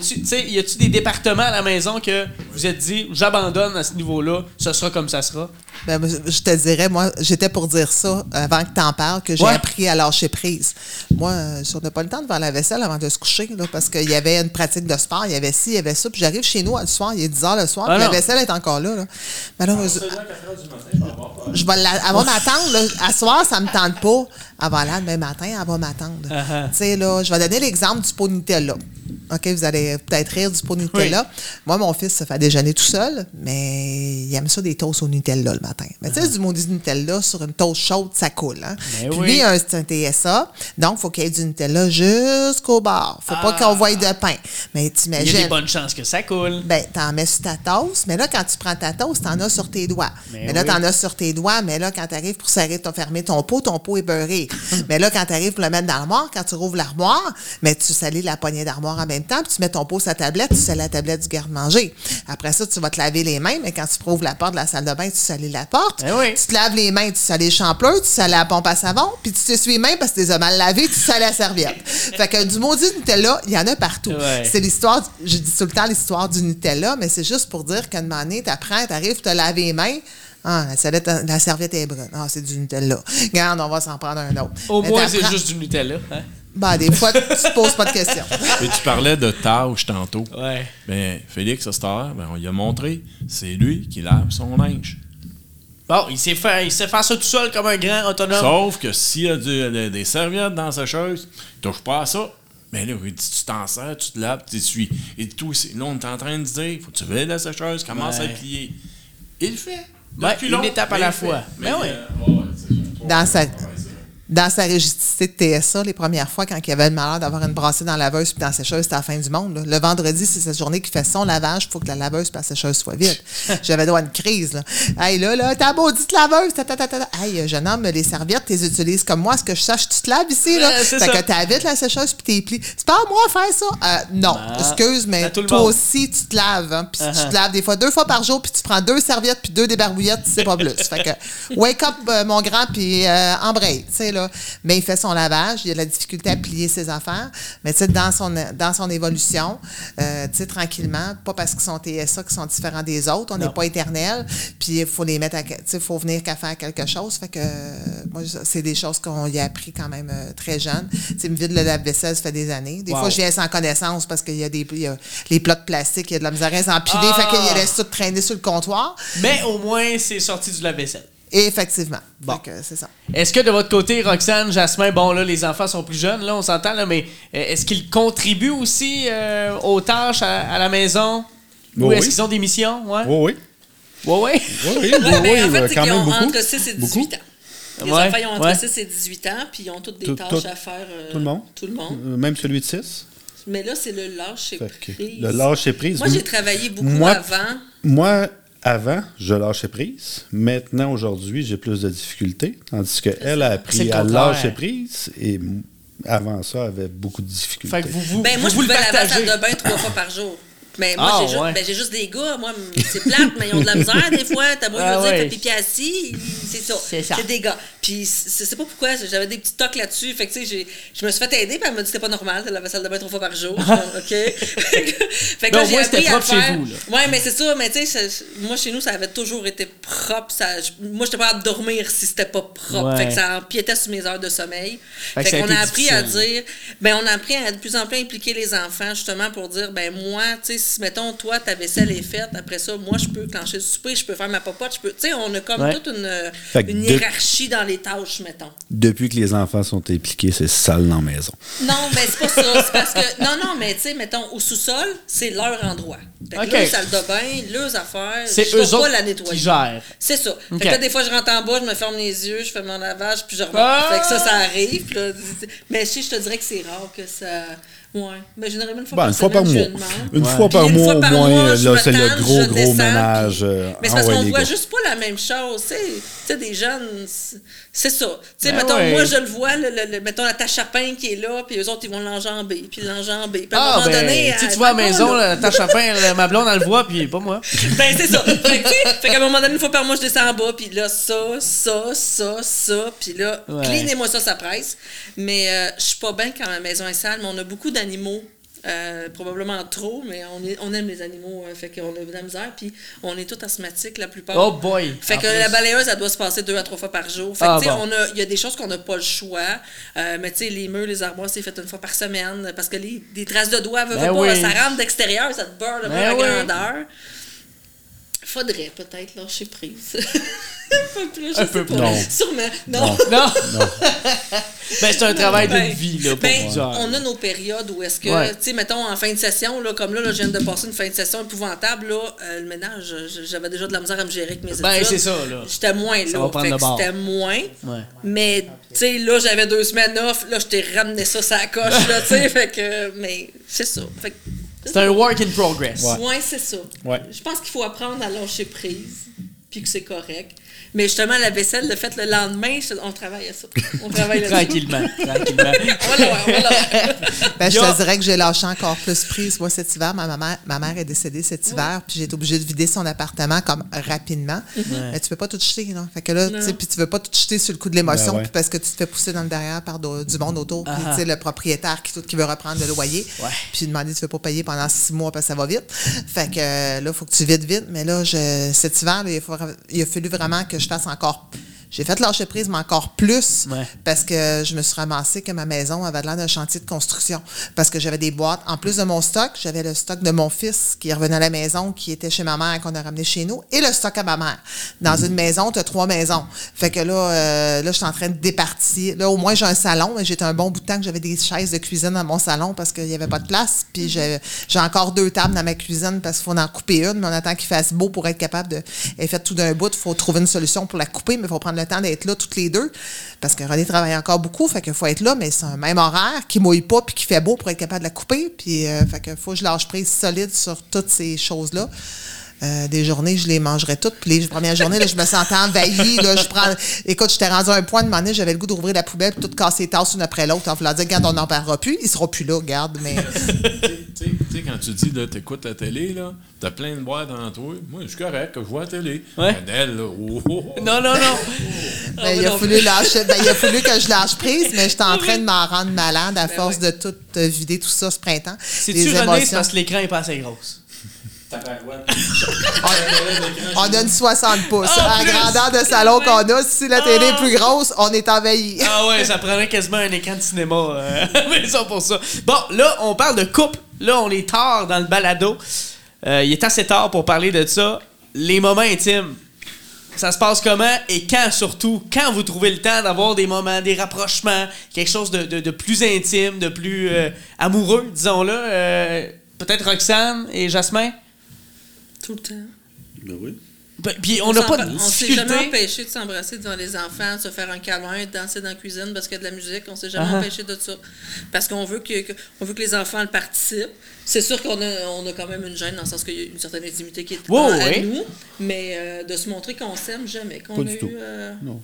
a-tu des départements à la maison que vous êtes dit, j'abandonne à ce niveau-là, ce sera comme ça sera? Ben, je te dirais, moi, j'étais pour dire ça avant que tu en parles, que j'ai Ouais. appris à lâcher prise. Moi, euh, si on n'a pas le temps de faire la vaisselle avant de se coucher, là, parce qu'il y avait une pratique de sport, il y avait ci, il y avait ça, puis j'arrive chez nous le soir, il est 10 h le soir, Ah puis la vaisselle est encore là. là. Malheureusement. Je vais la, elle va m'attendre. là. À soir, ça me tente pas. Elle va là demain matin, elle va m'attendre. Uh-huh. Tu sais, là, je vais donner l'exemple du pot Nutella. OK, vous allez peut-être rire du pot Nutella. Moi, mon fils se fait déjeuner tout seul, mais il aime ça des toasts au Nutella le matin. Mais tu sais, du maudit Nutella sur une toast chaude, ça coule. Hein? Ben Puis oui. lui, c'est un TSA, donc il faut qu'il y ait du Nutella jusqu'au bord. faut pas qu'on voie de pain. Mais Il y a des bonnes chances que ça coule. Ben, t'en mets sur ta toast, mais là, quand tu prends ta toast, t'en as sur tes doigts. Mais Mais, là, oui. t'en as sur tes doigts, mais là, quand t'arrives pour serrer, ton, fermer ton pot, ton pot est beurré. [laughs] mais là, quand t'arrives pour le mettre dans l'armoire, quand tu rouvres l'armoire, mais tu salis la poignée d'armoire en même temps, puis tu mets ton pot sur la tablette, tu salis la tablette du garde-manger. Après ça, tu vas te laver les mains, mais quand tu ouvres la porte de la salle de bain, tu salis la porte. Eh oui. Tu te laves les mains, tu salis les champleurs, tu salis la pompe à savon, puis tu t'essuies les mains parce que tu les as mal lavées, tu salis la serviette. [laughs] fait que du maudit Nutella, il y en a partout. Ouais. C'est l'histoire, je dis tout le temps l'histoire du Nutella, mais c'est juste pour dire qu'à un moment donné, t'apprends, t'arrives, te laver les mains. Ah, la, serviette, la serviette est brune. Ah, c'est du Nutella. Regarde, on va s'en prendre un autre. Au Mais moins, c'est juste du Nutella. Hein? Ben, des fois, tu te poses pas de questions. [laughs] Et tu parlais de tâches tantôt. Ouais. Ben, Félix, à cette heure, ben, on lui a montré, c'est lui qui lave son linge. Bon, il sait faire, il sait faire ça tout seul comme un grand autonome. Sauf que s'il y a du- des- des serviettes dans sa chaise, touche pas à ça. Mais là, il dit, tu t'en sers, tu te laves, tu t'essuies. Et tout, c'est- là, on est en train de dire, faut que tu veuilles la sécheuse, commence à Ouais. plier. Il le fait. Ouais, une étape à mais la il fait. fois. Mais Ben oui. euh, ouais, Dans sa, dans sa rigidité de TSA, les premières fois, quand il avait le malheur d'avoir une brassée dans la laveuse puis dans la sécheuse, c'était la fin du monde. là. Le vendredi, c'est cette journée qu'il fait son lavage, il faut que la laveuse et la sécheuse soient vides. [laughs] J'avais droit à une crise. Là. Hey, là, là, ta maudite laveuse, ta, ta, ta, ta, ta. Hey, jeune homme, les serviettes, tu les utilises comme moi. Est-ce que je sache, tu te laves ici, là? Fait ça. que t'habites la sécheuse puis t'es plis. C'est pas à moi de faire ça? Euh, non. Ah, Excuse, mais toi monde. aussi, tu te laves. Hein, puis Uh-huh. tu te laves des fois deux fois par jour, puis tu prends deux serviettes puis deux débarbouillettes, c'est pas [laughs] plus. fait que, wake up, euh, mon grand, puis euh, embraye, tu sais, là. Mais il fait son lavage, il a de la difficulté à plier ses affaires, mais tu sais, dans son, dans son évolution, euh, tu sais, tranquillement, pas parce qu'ils sont TSA qui sont différents des autres, on n'est pas éternel, puis il faut les mettre à, tu sais, il faut venir qu'à faire quelque chose, fait que, euh, moi, c'est des choses qu'on y a appris quand même euh, très jeune. Tu sais, me vide le lave-vaisselle, ça fait des années. Des Wow. fois, je viens sans connaissance parce qu'il y a des, il y a les plats de plastique, il y a de la misère à s'empiler, Ah! fait qu'il laisse tout traîner sur le comptoir. Mais au moins, c'est sorti du lave-vaisselle. Et effectivement. Bon. Que c'est ça. Est-ce que de votre côté, Roxane, Jasmin, bon là, les enfants sont plus jeunes, là, on s'entend, là, mais euh, est-ce qu'ils contribuent aussi euh, aux tâches à, à la maison? Ou Oui, est-ce oui. qu'ils ont des missions? Ouais. Oui, oui. Ouais, ouais. Oui, oui, oui, Ouais, ben, oui, en fait, euh, c'est quand qu'ils même ont beaucoup. entre 6 et 18 Beaucoup. ans. Les Ouais, enfants, ils ont entre ouais. 6 et 18 ans, puis ils ont toutes des Tout- tâches tout- à faire. euh, Tout le monde? Tout le monde. Euh, Même celui de 6. Mais là, c'est le lâcher prise. le lâcher prise. Moi, j'ai travaillé beaucoup Moi- avant. Moi, avant, je lâchais prise. Maintenant, aujourd'hui, j'ai plus de difficultés. Tandis qu'elle a appris à lâcher prise et avant ça, avait beaucoup de difficultés. Fait que vous, vous, Ben, moi, vous, je vous le pouvais laver la salle de bain trois fois par jour. Mais moi, Ah, j'ai juste, ouais. ben, j'ai juste des gars. Moi, c'est plate, mais ils ont de la misère des fois. T'as beau Ah, dire, ouais. fais pipi assis, c'est ça. C'est des gars. Puis, je sais pas pourquoi, j'avais des petits tocs là-dessus. Fait que, tu sais, j'ai- je me suis fait aider, puis elle m'a dit que c'était pas normal la salle de bain trois fois par jour. [laughs] OK. [laughs] fait que là, j'ai appris à propre chez faire. vous, là. Ouais, mais c'est ça. Mais, tu sais, moi, chez nous, ça avait toujours été propre. Ça, je- moi, j'étais pas de dormir si c'était pas propre. Ouais. Fait que ça empiétait sur mes heures de sommeil. Fait a qu'on a appris à dire, ben on a appris à de plus en plus impliquer les enfants justement pour dire, ben moi, tu sais, si mettons toi ta vaisselle est faite, après ça, moi je peux clencher le souper, je peux faire ma popote, je peux, tu sais, on a comme Ouais. toute une, de- hiérarchie dans les tâches, mettons. Depuis que les enfants sont impliqués, c'est sale dans la maison. Non, mais c'est pas ça. C'est parce que. Non, non, mais tu sais, mettons, au sous-sol, c'est leur endroit. Fait que là, salle de bain, leurs affaires, C'est eux pas autres la nettoyer. qui gèrent. C'est ça. Ok. Fait que là, des fois, je rentre en bas, je me ferme les yeux, je fais mon lavage, puis je remonte. Ah! Fait que ça, ça arrive. là, mais si, je te dirais que c'est rare que ça. Ouais. Mais généralement, une fois Ben, par une fois par mois. Une Ouais. fois par Puis mois, fois au par moins, là, c'est le gros, gros descends, ménage. euh, Mais c'est parce qu'on les voit juste pas la même chose. Tu sais, Tu sais, des jeunes, c'est- ça. Tu sais, Ben mettons, ouais. moi, je le vois, le, le- le- mettons la tâche à pain qui est là, puis eux autres, ils vont l'enjamber, puis l'enjamber. Puis à un Ah, moment ben, donné. tu sais, elle tu vois à la maison, là, ta chapin, là, ma blonde, elle le voit, puis pas moi. [laughs] Ben, c'est ça. Fait qu'à un moment donné, une fois par mois, je descends en bas, puis là, ça, ça, ça, ça, puis là, cleanez-moi ça, ça presse. Mais euh, je suis pas bien quand ma maison est sale, mais on a beaucoup euh, probablement trop, mais on, est- on aime les animaux, euh, fait qu'on a de la misère, puis on est tous asthmatiques la plupart. Oh boy! Fait que plus. la balayeuse, elle doit se passer deux à trois fois par jour. Fait que, Ah, bon. on a- il y a des choses qu'on n'a pas le choix. Euh, mais tu sais, les murs, les armoires, c'est fait une fois par semaine. Parce que les, des traces de doigts, Ben pas, oui. ça rentre d'extérieur, ça te beurre le Ben à oui. grandeur. Faudrait peut-être lâcher prise. [laughs] un peu plus, je Un sais peu pas. plus. Non. Sûrement. Non. Non! ben, c'est un travail Ben, d'une vie, là, pour ben, on a nos périodes où est-ce que, Ouais. tu sais, mettons, en fin de session, là, comme là, là, je viens de passer une fin de session épouvantable, là, euh, le ménage, j'avais déjà de la misère à me gérer avec mes Ben, études. c'est ça, là. J'étais moins Ça là. va prendre fait le que bord. C'était moins. Ouais. Mais, tu sais, là, j'avais deux semaines off. Là, je t'ai ramené ça sur la coche, là, tu sais. [laughs] Fait que, mais c'est ça. Fait que, C'est un work in progress. Ouais, c'est ça. Ouais. Je pense qu'il faut apprendre à lâcher prise, puis que c'est correct. Mais justement, la vaisselle, le fait le lendemain, on travaille à ça. On [laughs] travaille. Tranquillement, tranquillement. [laughs] Ben, je te dirais que j'ai lâché encore plus prise. Moi, cet hiver, ma, mère, ma mère est décédée cet hiver, puis j'ai été obligée de vider son appartement comme rapidement. Mais tu peux pas tout jeter, non? Fait que là, tu sais, puis tu veux pas tout jeter sur le coup de l'émotion, Ben ouais. parce que tu te fais pousser dans le derrière par do- du monde autour, puis Ah. tu sais, le propriétaire qui, qui veut reprendre le loyer, Ouais. puis demander tu veux pas payer pendant six mois parce que ça va vite? Fait que euh, là, il faut que tu vides vite. Mais là, je, cet hiver, là, il, faut- il a fallu vraiment que je fasse encore. J'ai fait lâcher prise, mais encore plus Ouais. parce que je me suis ramassée que ma maison avait l'air d'un chantier de construction. Parce que j'avais des boîtes. En plus de mon stock, j'avais le stock de mon fils qui revenait à la maison, qui était chez ma mère et qu'on a ramené chez nous, et le stock à ma mère. Dans une maison, tu as trois maisons. Fait que là, euh, là, je suis en train de départir. Là, au moins, j'ai un salon, mais j'étais un bon bout de temps que j'avais des chaises de cuisine dans mon salon parce qu'il n'y avait pas de place. Puis j'ai j'ai encore deux tables dans ma cuisine parce qu'il faut en couper une, mais on attend qu'il fasse beau pour être capable de. Elle est faite tout d'un bout, il faut trouver une solution pour la couper, mais il faut prendre le temps d'être là toutes les deux. Parce que René travaille encore beaucoup, fait qu'il faut être là, mais c'est un même horaire qui mouille pas puis qui fait beau pour être capable de la couper. Puis euh, fait que faut que je lâche prise solide sur toutes ces choses-là. Euh, des journées, je les mangerais toutes. Puis les premières journées, là, je me sentais envahie. Là, je prends... Écoute, j'étais rendu à un point de moment j'avais le goût d'ouvrir la poubelle et tout casser les tasses une après l'autre en voulant dire, regarde, on n'en parlera plus. Il sera plus là, regarde. Mais [laughs] Tu sais- tu quand tu dis, là, t'écoutes la télé, là, t'as plein de boîtes dans toi. Moi, je suis correct, je vois la télé. Ouais. Elle, là, oh, oh, oh. Non, non, non. Ben, il, a non fallu lâcher, ben, il a fallu que je lâche prise, mais j'étais en train de m'en rendre malade à force de tout euh, vider tout ça ce printemps. C'est-tu parce que l'écran est pas assez grosse. [laughs] On a une 60 pouces. Ah, à la grandeur de salon qu'on a, si la télé est plus grosse, on est envahi. Ah ouais, ça prendrait quasiment un écran de cinéma. Euh, [laughs] mais ça pour ça. Bon, là, on parle de couple. Là, on est tard dans le balado. Euh, il est assez tard pour parler de ça. Les moments intimes. Ça se passe comment et quand surtout? Quand vous trouvez le temps d'avoir des moments, des rapprochements, quelque chose de, de- de plus intime, de plus euh, amoureux, disons-le. Euh, Peut-être Roxane et Jasmin? Tout le temps. Ben oui. Ben, Puis on n'a pas de On s'est jamais empêché de s'embrasser devant les enfants, de se faire un câlin, de danser dans la cuisine parce qu'il y a de la musique. On s'est jamais Ah. empêché de ça. Parce qu'on veut que, que- on veut que les enfants le participent. C'est sûr qu'on a, on a quand même une gêne dans le sens qu'il y a une certaine intimité qui est Ouais, à ouais. nous, mais euh, de se montrer qu'on s'aime jamais. Qu'on Pas a du eu, tout. euh, Non.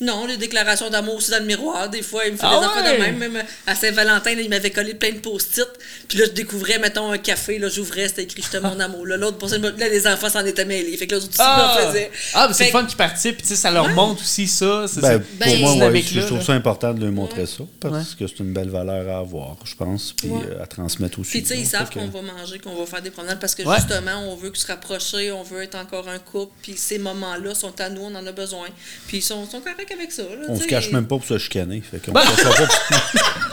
Non, les déclarations d'amour aussi dans le miroir. Des fois, il me fait Ah des affaires ouais? de même. Même à Saint-Valentin, il m'avait collé plein de post-it. Puis là, je découvrais, mettons, un café. Là, j'ouvrais, c'était écrit « Je t'aime mon amour ». Là, l'autre, pour ça, là, les enfants s'en étaient mêlés. Fait que là, les autres aussi Ah, me faisaient. ah mais c'est le fun qu'ils participent, puis tu sais, ça leur montre aussi ça. c'est Ben, ça. pour Ben, moi, ouais, je trouve ça important de leur montrer ça parce que c'est une belle valeur à avoir, je pense, puis Ouais. euh, à transmettre aussi. Puis, tu sais, ils savent qu'on va manger, qu'on va faire des promenades parce que Ouais. justement, on veut se rapprocher, on veut être encore un couple. Puis, ces moments-là sont à nous, on en a besoin. Puis, ils sont, sont corrects avec ça. là, On se cache même pas pour se chicaner. Fait qu'on [laughs] [laughs]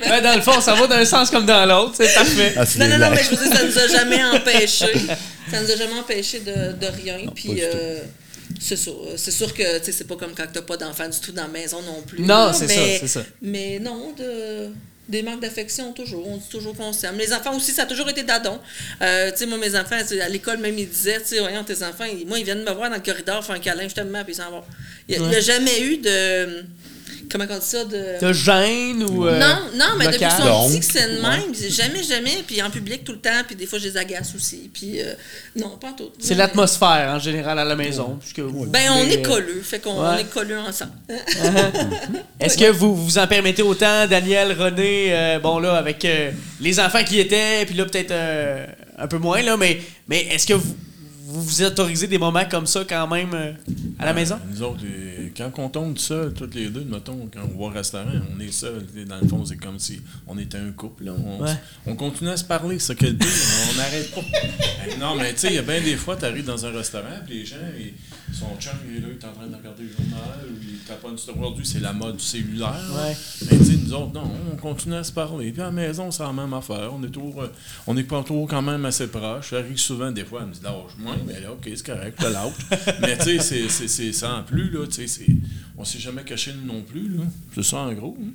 Ben- dans le fond, ça va d'un sens comme dans l'autre, c'est parfait. Ah, Non, non, non, mais je veux dire, ça nous a jamais [laughs] empêché. Ça nous a jamais empêché de, de rien. Non, pas Puis, euh, c'est sûr. C'est sûr que, tu sais, c'est pas comme quand t'as pas d'enfant du tout dans la maison non plus. Non, c'est ça, c'est ça. Mais non, de, des marques d'affection toujours. On dit toujours qu'on s'aime. Les enfants aussi, ça a toujours été dadon. Euh, tu sais, moi, mes enfants, à l'école, même, ils disaient, tu sais, voyons, tes enfants, ils- moi, ils viennent me voir dans le corridor, faire un câlin, justement, puis ils s'en vont. Il n'y a, jamais eu de. Comment on dit ça? De... De gêne ou. euh, Non, non, mais depuis local? qu'ils sont De petits, que c'est de même. Jamais, jamais. Puis en public tout le temps. Puis des fois, je les agace aussi. Puis euh, non, pas tout. C'est l'atmosphère en général à la maison. vous Ben, on est colleux. Fait qu'on Ouais. est colleux ensemble. [laughs] Est-ce que vous vous en permettez autant, Daniel, René, euh, bon là, avec euh, les enfants qui étaient, puis là peut-être euh, un peu moins, là, mais, mais est-ce que vous, vous vous autorisez des moments comme ça quand même euh, à la maison? Nous autres, euh, quand on tombe seuls, toutes les deux, mettons, quand on va au restaurant, on est sais, Dans le fond, c'est comme si on était un couple. là. On, Ouais. on continue à se parler, c'est qu'elle dit. On n'arrête pas. [laughs] Non, mais tu sais, il y a bien des fois, tu arrives dans un restaurant, puis les gens, ils, son chum, il est là, il est en train de regarder le journal, ou il taponne sur aujourd'hui, c'est la mode du cellulaire. Ouais. Mais tu sais, nous autres, non, on continue à se parler. Puis à la maison, c'est la même affaire. On est toujours, euh, on est pas toujours quand même assez proches. Ça arrive souvent, des fois, elle me dit, lâche-moi, mais là, ok, c'est correct, je te lâche. [laughs] mais tu sais, c'est- sans plus, là, tu sais, on s'est jamais caché nous non plus, là. C'est ça, en gros. hein.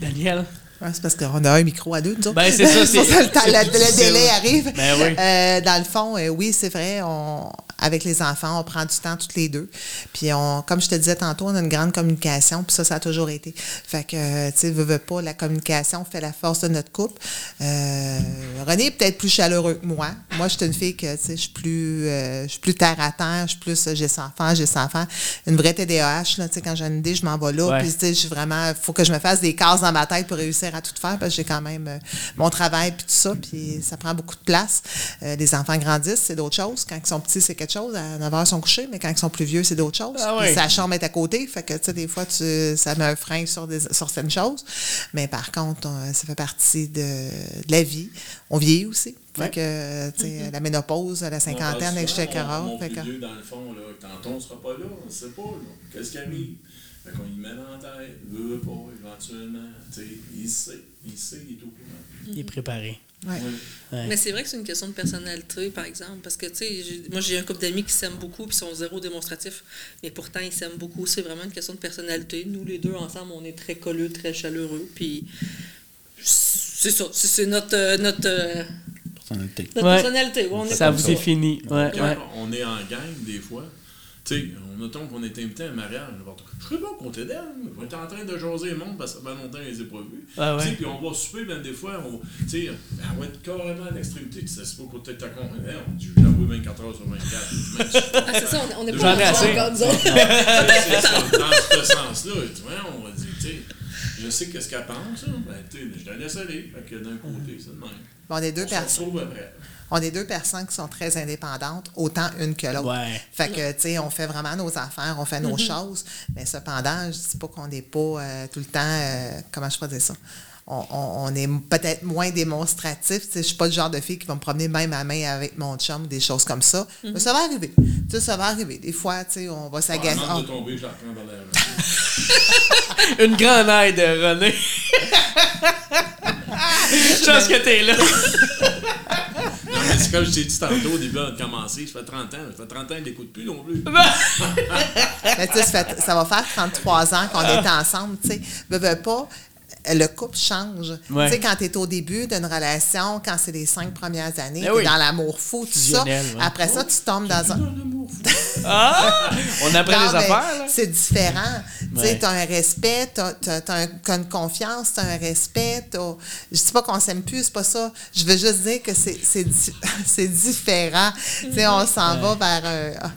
Daniel? Ouais, c'est parce qu'on a un micro à deux, nous autres. Ben, c'est ça, [laughs] C'est c'est- le, temps- délai arrive. Ben oui. Euh, dans le fond, euh, oui, c'est vrai, on, avec les enfants, on prend du temps toutes les deux. Puis, on, comme je te disais tantôt, on a une grande communication, puis ça, ça a toujours été. Fait que, euh, tu sais, veux, veux pas, la communication fait la force de notre couple. Euh, René est peut-être plus chaleureux que moi. Moi, je suis une fille que, tu sais, je suis plus, je suis plus terre à terre, je suis plus, j'ai 100 enfants, j'ai 100 enfants. Une vraie TDAH, là, tu sais, quand j'ai une idée, je m'en vais là. Ouais. Puis, tu sais, je suis vraiment, faut que je me fasse des cases dans ma tête pour réussir à tout faire, parce que j'ai quand même euh, mon travail, puis tout ça, puis ça prend beaucoup de place. Euh, les enfants grandissent, c'est d'autres choses. Quand ils sont petits, c'est quelque chose. À 9 heures, ils sont couchés, mais quand ils sont plus vieux, c'est d'autres choses. Ah sa chambre est à côté, fait que, tu sais, des fois, tu, ça met un frein sur, des, sur certaines choses. Mais par contre, on- ça fait partie de, de la vie. On vieillit aussi. Fait Ouais. que, tu sais, la ménopause, la cinquantaine, On etc. Mon, Fait que- dans le fond, là, tantôt, on sera pas là, on ne sait pas, là. Qu'est-ce qui arrive? Fait qu'on y met dans la tête, veut, veut pas, éventuellement. Tu sais, il sait, il sait, il est au courant. Il est préparé. Ouais. Oui. Ouais. Mais c'est vrai que c'est une question de personnalité, par exemple. Parce que, tu sais, moi, j'ai un couple d'amis qui s'aiment beaucoup puis sont zéro démonstratifs. Mais pourtant, ils s'aiment beaucoup. C'est vraiment une question de personnalité. Nous, les deux, ensemble, on est très colleux, très chaleureux. Puis, c'est ça. C'est notre, euh, notre, euh, Personnalité. notre Ouais. personnalité. Ouais, on est Ça vous Quand ouais. on est en gang, des fois, tu sais, on notons qu'on est invité à un mariage, je serais pas côté d'elle. On est en train de jaser le monde parce que ça fait longtemps les a pas vus. Ah ouais. Puis on va souper, ben, des fois, on, sais, elle va être carrément à l'extrémité. Tu sais, c'est pas côté de ta. Hey, on dit, je l'avoue 24 heures sur 24. Même si- Ah, c'est ça, on- on n'est pas ai assez. dans ce sens-là, tu vois, on va dire, tu sais, je sais qu'est-ce qu'elle pense, hein, ben, tu sais, je la laisse aller. Fait que d'un côté, c'est le même. On est deux On se personnes. retrouve après. On est deux personnes qui sont très indépendantes, autant une que l'autre. Ouais. Fait que, tu sais, on fait vraiment nos affaires, on fait nos choses, mais cependant, je dis pas qu'on n'est pas euh, tout le temps, euh, comment je pourrais dire ça? On, on- on est peut-être moins démonstratif. Je suis pas le genre de fille qui va me promener main à main avec mon chum, des choses comme ça. Mais ça va arriver. Tu sais, ça va arriver. Des fois, tu sais, on va s'agacer. Je reprends dans l'air. [laughs] Une grande aide, René. [laughs] Chance que t'es là. [laughs] C'est comme je t'ai dit tantôt au début de commencer, ça fait 30 ans. Ça fait 30 ans qu'il n'écoute plus non plus. [laughs] Mais tu sais, ça, va faire 33 ans qu'on est ensemble, tu sais. Veux, veux pas, le couple change. Ouais. Tu sais, quand tu es au début d'une relation, quand c'est les cinq premières années, Eh tu oui. dans l'amour fou, tout ça. Ouais. Après ça, tu tombes dans un... [laughs] Ah! On apprend mais affaires. C'est différent. Tu sais, t'as un respect, un- t'as une confiance, t'as un respect. t'as- Je dis pas qu'on s'aime plus, c'est pas ça. Je veux juste dire que c'est, c'est, di- [laughs] c'est différent. Tu sais, on s'en va vers un,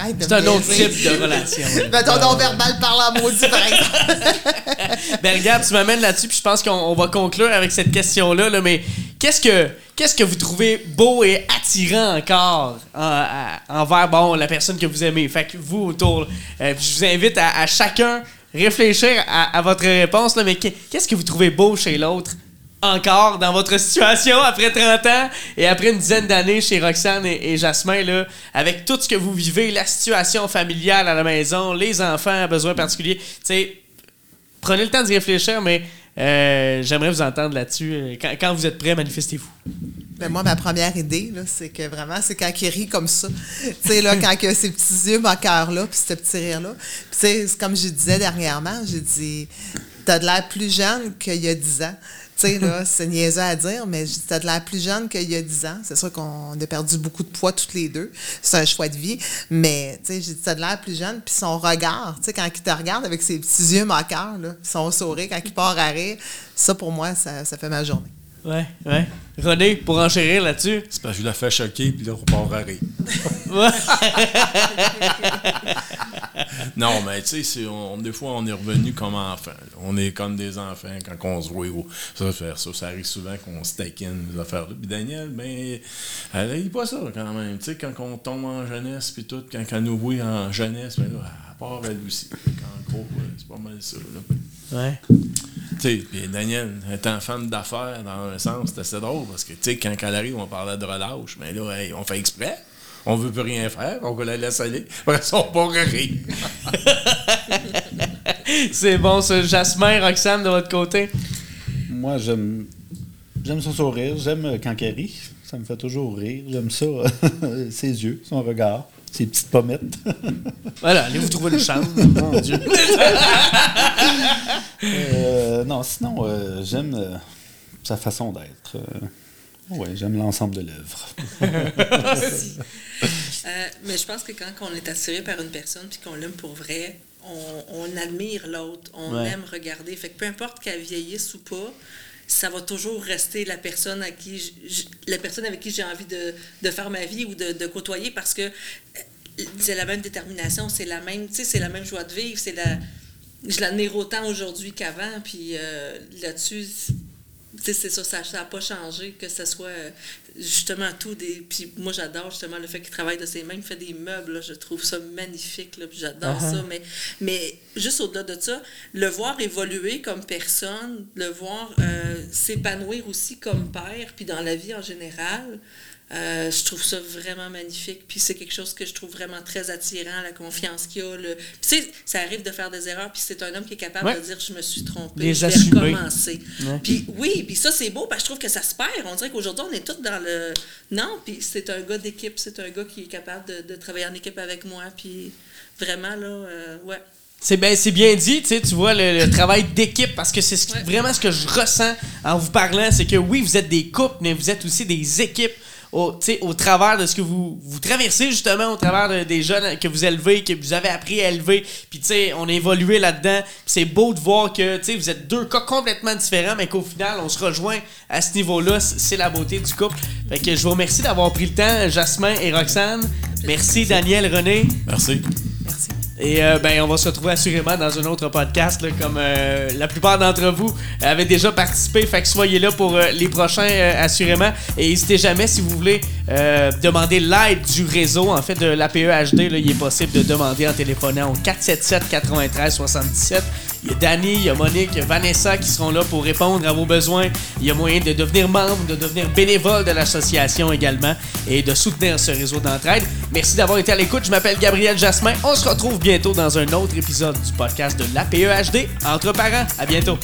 Arrête de C'est un autre type de relation. [laughs] Ben, ton non-verbal parle en maudit, par exemple. [laughs] Ben regarde, tu m'amènes là-dessus, puis je pense qu'on on va conclure avec cette question-là. là, mais qu'est-ce que qu'est-ce que vous trouvez beau et attirant encore en- à- envers bon la personne que vous aimez? Fait que vous autour, euh, je vous invite à, à chacun réfléchir à, à votre réponse. Là, mais qu'est- qu'est-ce que vous trouvez beau chez l'autre? Encore dans votre situation après 30 ans et après une dizaine d'années chez Roxane et, et Jasmin, là, avec tout ce que vous vivez, la situation familiale à la maison, les enfants besoins particuliers, prenez le temps d'y réfléchir, mais euh, j'aimerais vous entendre là-dessus. Quand, vous êtes prêts, manifestez-vous. Ben, moi, ma première idée, c'est que vraiment, c'est quand il rit comme ça. tu sais, là, quand il a ces petits yeux moqueurs-là, puis ce petit rire-là. Puis, comme je disais dernièrement, j'ai dit, t'as de l'air plus jeune qu'il y a 10 ans. Tu sais, là, [laughs] c'est niaiseux à dire, mais j'ai dit, t'as de l'air plus jeune qu'il y a 10 ans. C'est sûr qu'on a perdu beaucoup de poids toutes les deux. C'est un choix de vie. Mais, tu sais, j'ai dit, t'as de l'air plus jeune. Puis son regard, tu sais, quand il te regarde avec ses petits yeux moqueurs, là, son sourire, quand il part à rire, ça, pour moi, ça, ça fait ma journée. Ouais, ouais. René, pour enchérir là-dessus. C'est parce que je la fais choquer, puis là, on part à rire. [laughs] [laughs] Non, mais tu sais, on- des fois, on est revenu comme enfants. là. On est comme des enfants quand on se voit. au- Ça, faire ça, ça arrive souvent qu'on se taquine, ces affaires-là. Puis Daniel, ben, elle n'a pas ça quand même. Tu sais, quand on tombe en jeunesse, puis tout, quand elle nous voit en jeunesse, ben là, elle part elle aussi. En gros, c'est pas mal ça. Là. Ouais. Tu sais, puis Daniel, étant femme d'affaires, dans un sens, c'est assez drôle parce que, tu sais, quand elle arrive, on parlait de relâche, mais là, hey, on fait exprès. On veut plus rien faire, on va la laisser aller. Après ça, on part rire. [laughs] C'est bon, ça. Jasmin, Roxane, de votre côté. Moi, j'aime j'aime son sourire, j'aime euh, quand elle rit. Ça me fait toujours rire. J'aime ça, [laughs] ses yeux, son regard, ses petites pommettes. [laughs] Voilà, allez vous trouver une chambre. Mon Dieu. Euh, non, sinon, euh, j'aime euh, sa façon d'être. Oui, j'aime l'ensemble de l'œuvre. [laughs] [laughs] Euh, mais je pense que quand on est attiré par une personne puis qu'on l'aime pour vrai, on, on admire l'autre, on Ouais. aime regarder. Fait que peu importe qu'elle vieillisse ou pas, ça va toujours rester la personne à qui la personne avec qui j'ai envie de, de faire ma vie ou de, de côtoyer parce que euh, c'est la même détermination, c'est la même, tu sais, c'est la même joie de vivre, c'est la je l'admire autant aujourd'hui qu'avant, puis euh, là-dessus, c'est- ça, ça n'a pas changé, que ce soit euh, justement tout des. Puis moi, j'adore justement le fait qu'il travaille de ses mains, il fait des meubles, là, je trouve ça magnifique, j'adore Uh-huh. ça. Mais, mais juste au-delà de ça, le voir évoluer comme personne, le voir euh, s'épanouir aussi comme père, puis dans la vie en général, euh, je trouve ça vraiment magnifique. Puis c'est quelque chose que je trouve vraiment très attirant, la confiance qu'il a. Le... Puis tu sais, ça arrive de faire des erreurs, puis c'est un homme qui est capable Ouais. de dire je me suis trompé, Les je vais recommencer. Ouais. Puis oui, puis ça c'est beau, parce que je trouve que ça se perd. On dirait qu'aujourd'hui on est tous dans le. Non, puis c'est un gars d'équipe, c'est un gars qui est capable de, de travailler en équipe avec moi, puis vraiment là, euh, ouais. C'est bien, c'est bien dit, tu sais, tu vois le, le travail d'équipe parce que c'est ce qui- Ouais. vraiment ce que je ressens en vous parlant, c'est que oui, vous êtes des couples, mais vous êtes aussi des équipes au, au travers de ce que vous, vous traversez justement, au travers de- des jeunes que vous élevez, que vous avez appris à élever, puis tu sais, on a évolué là-dedans. Puis C'est beau de voir que tu sais, vous êtes deux cas complètement différents, mais qu'au final, on se rejoint à ce niveau-là. C'est la beauté du couple. Fait que je vous remercie d'avoir pris le temps, Jasmin et Roxane. Merci, Daniel, René. Merci. Merci. Et euh, ben, on va se retrouver assurément dans un autre podcast, comme euh, la plupart d'entre vous avaient déjà participé. Fait que soyez là pour euh, les prochains, assurément. Et n'hésitez jamais, si vous voulez demander l'aide du réseau, en fait, de l'APE-HD, il est possible de demander en téléphonant au 477 93 77. Il y a Danny, il y a Monique, il y a Vanessa qui seront là pour répondre à vos besoins. Il y a moyen de devenir membre, de devenir bénévole de l'association également et de soutenir ce réseau d'entraide. Merci d'avoir été à l'écoute. Je m'appelle Gabriel Jasmin. On se retrouve bientôt dans un autre épisode du podcast de l'APEHD entre parents. À bientôt.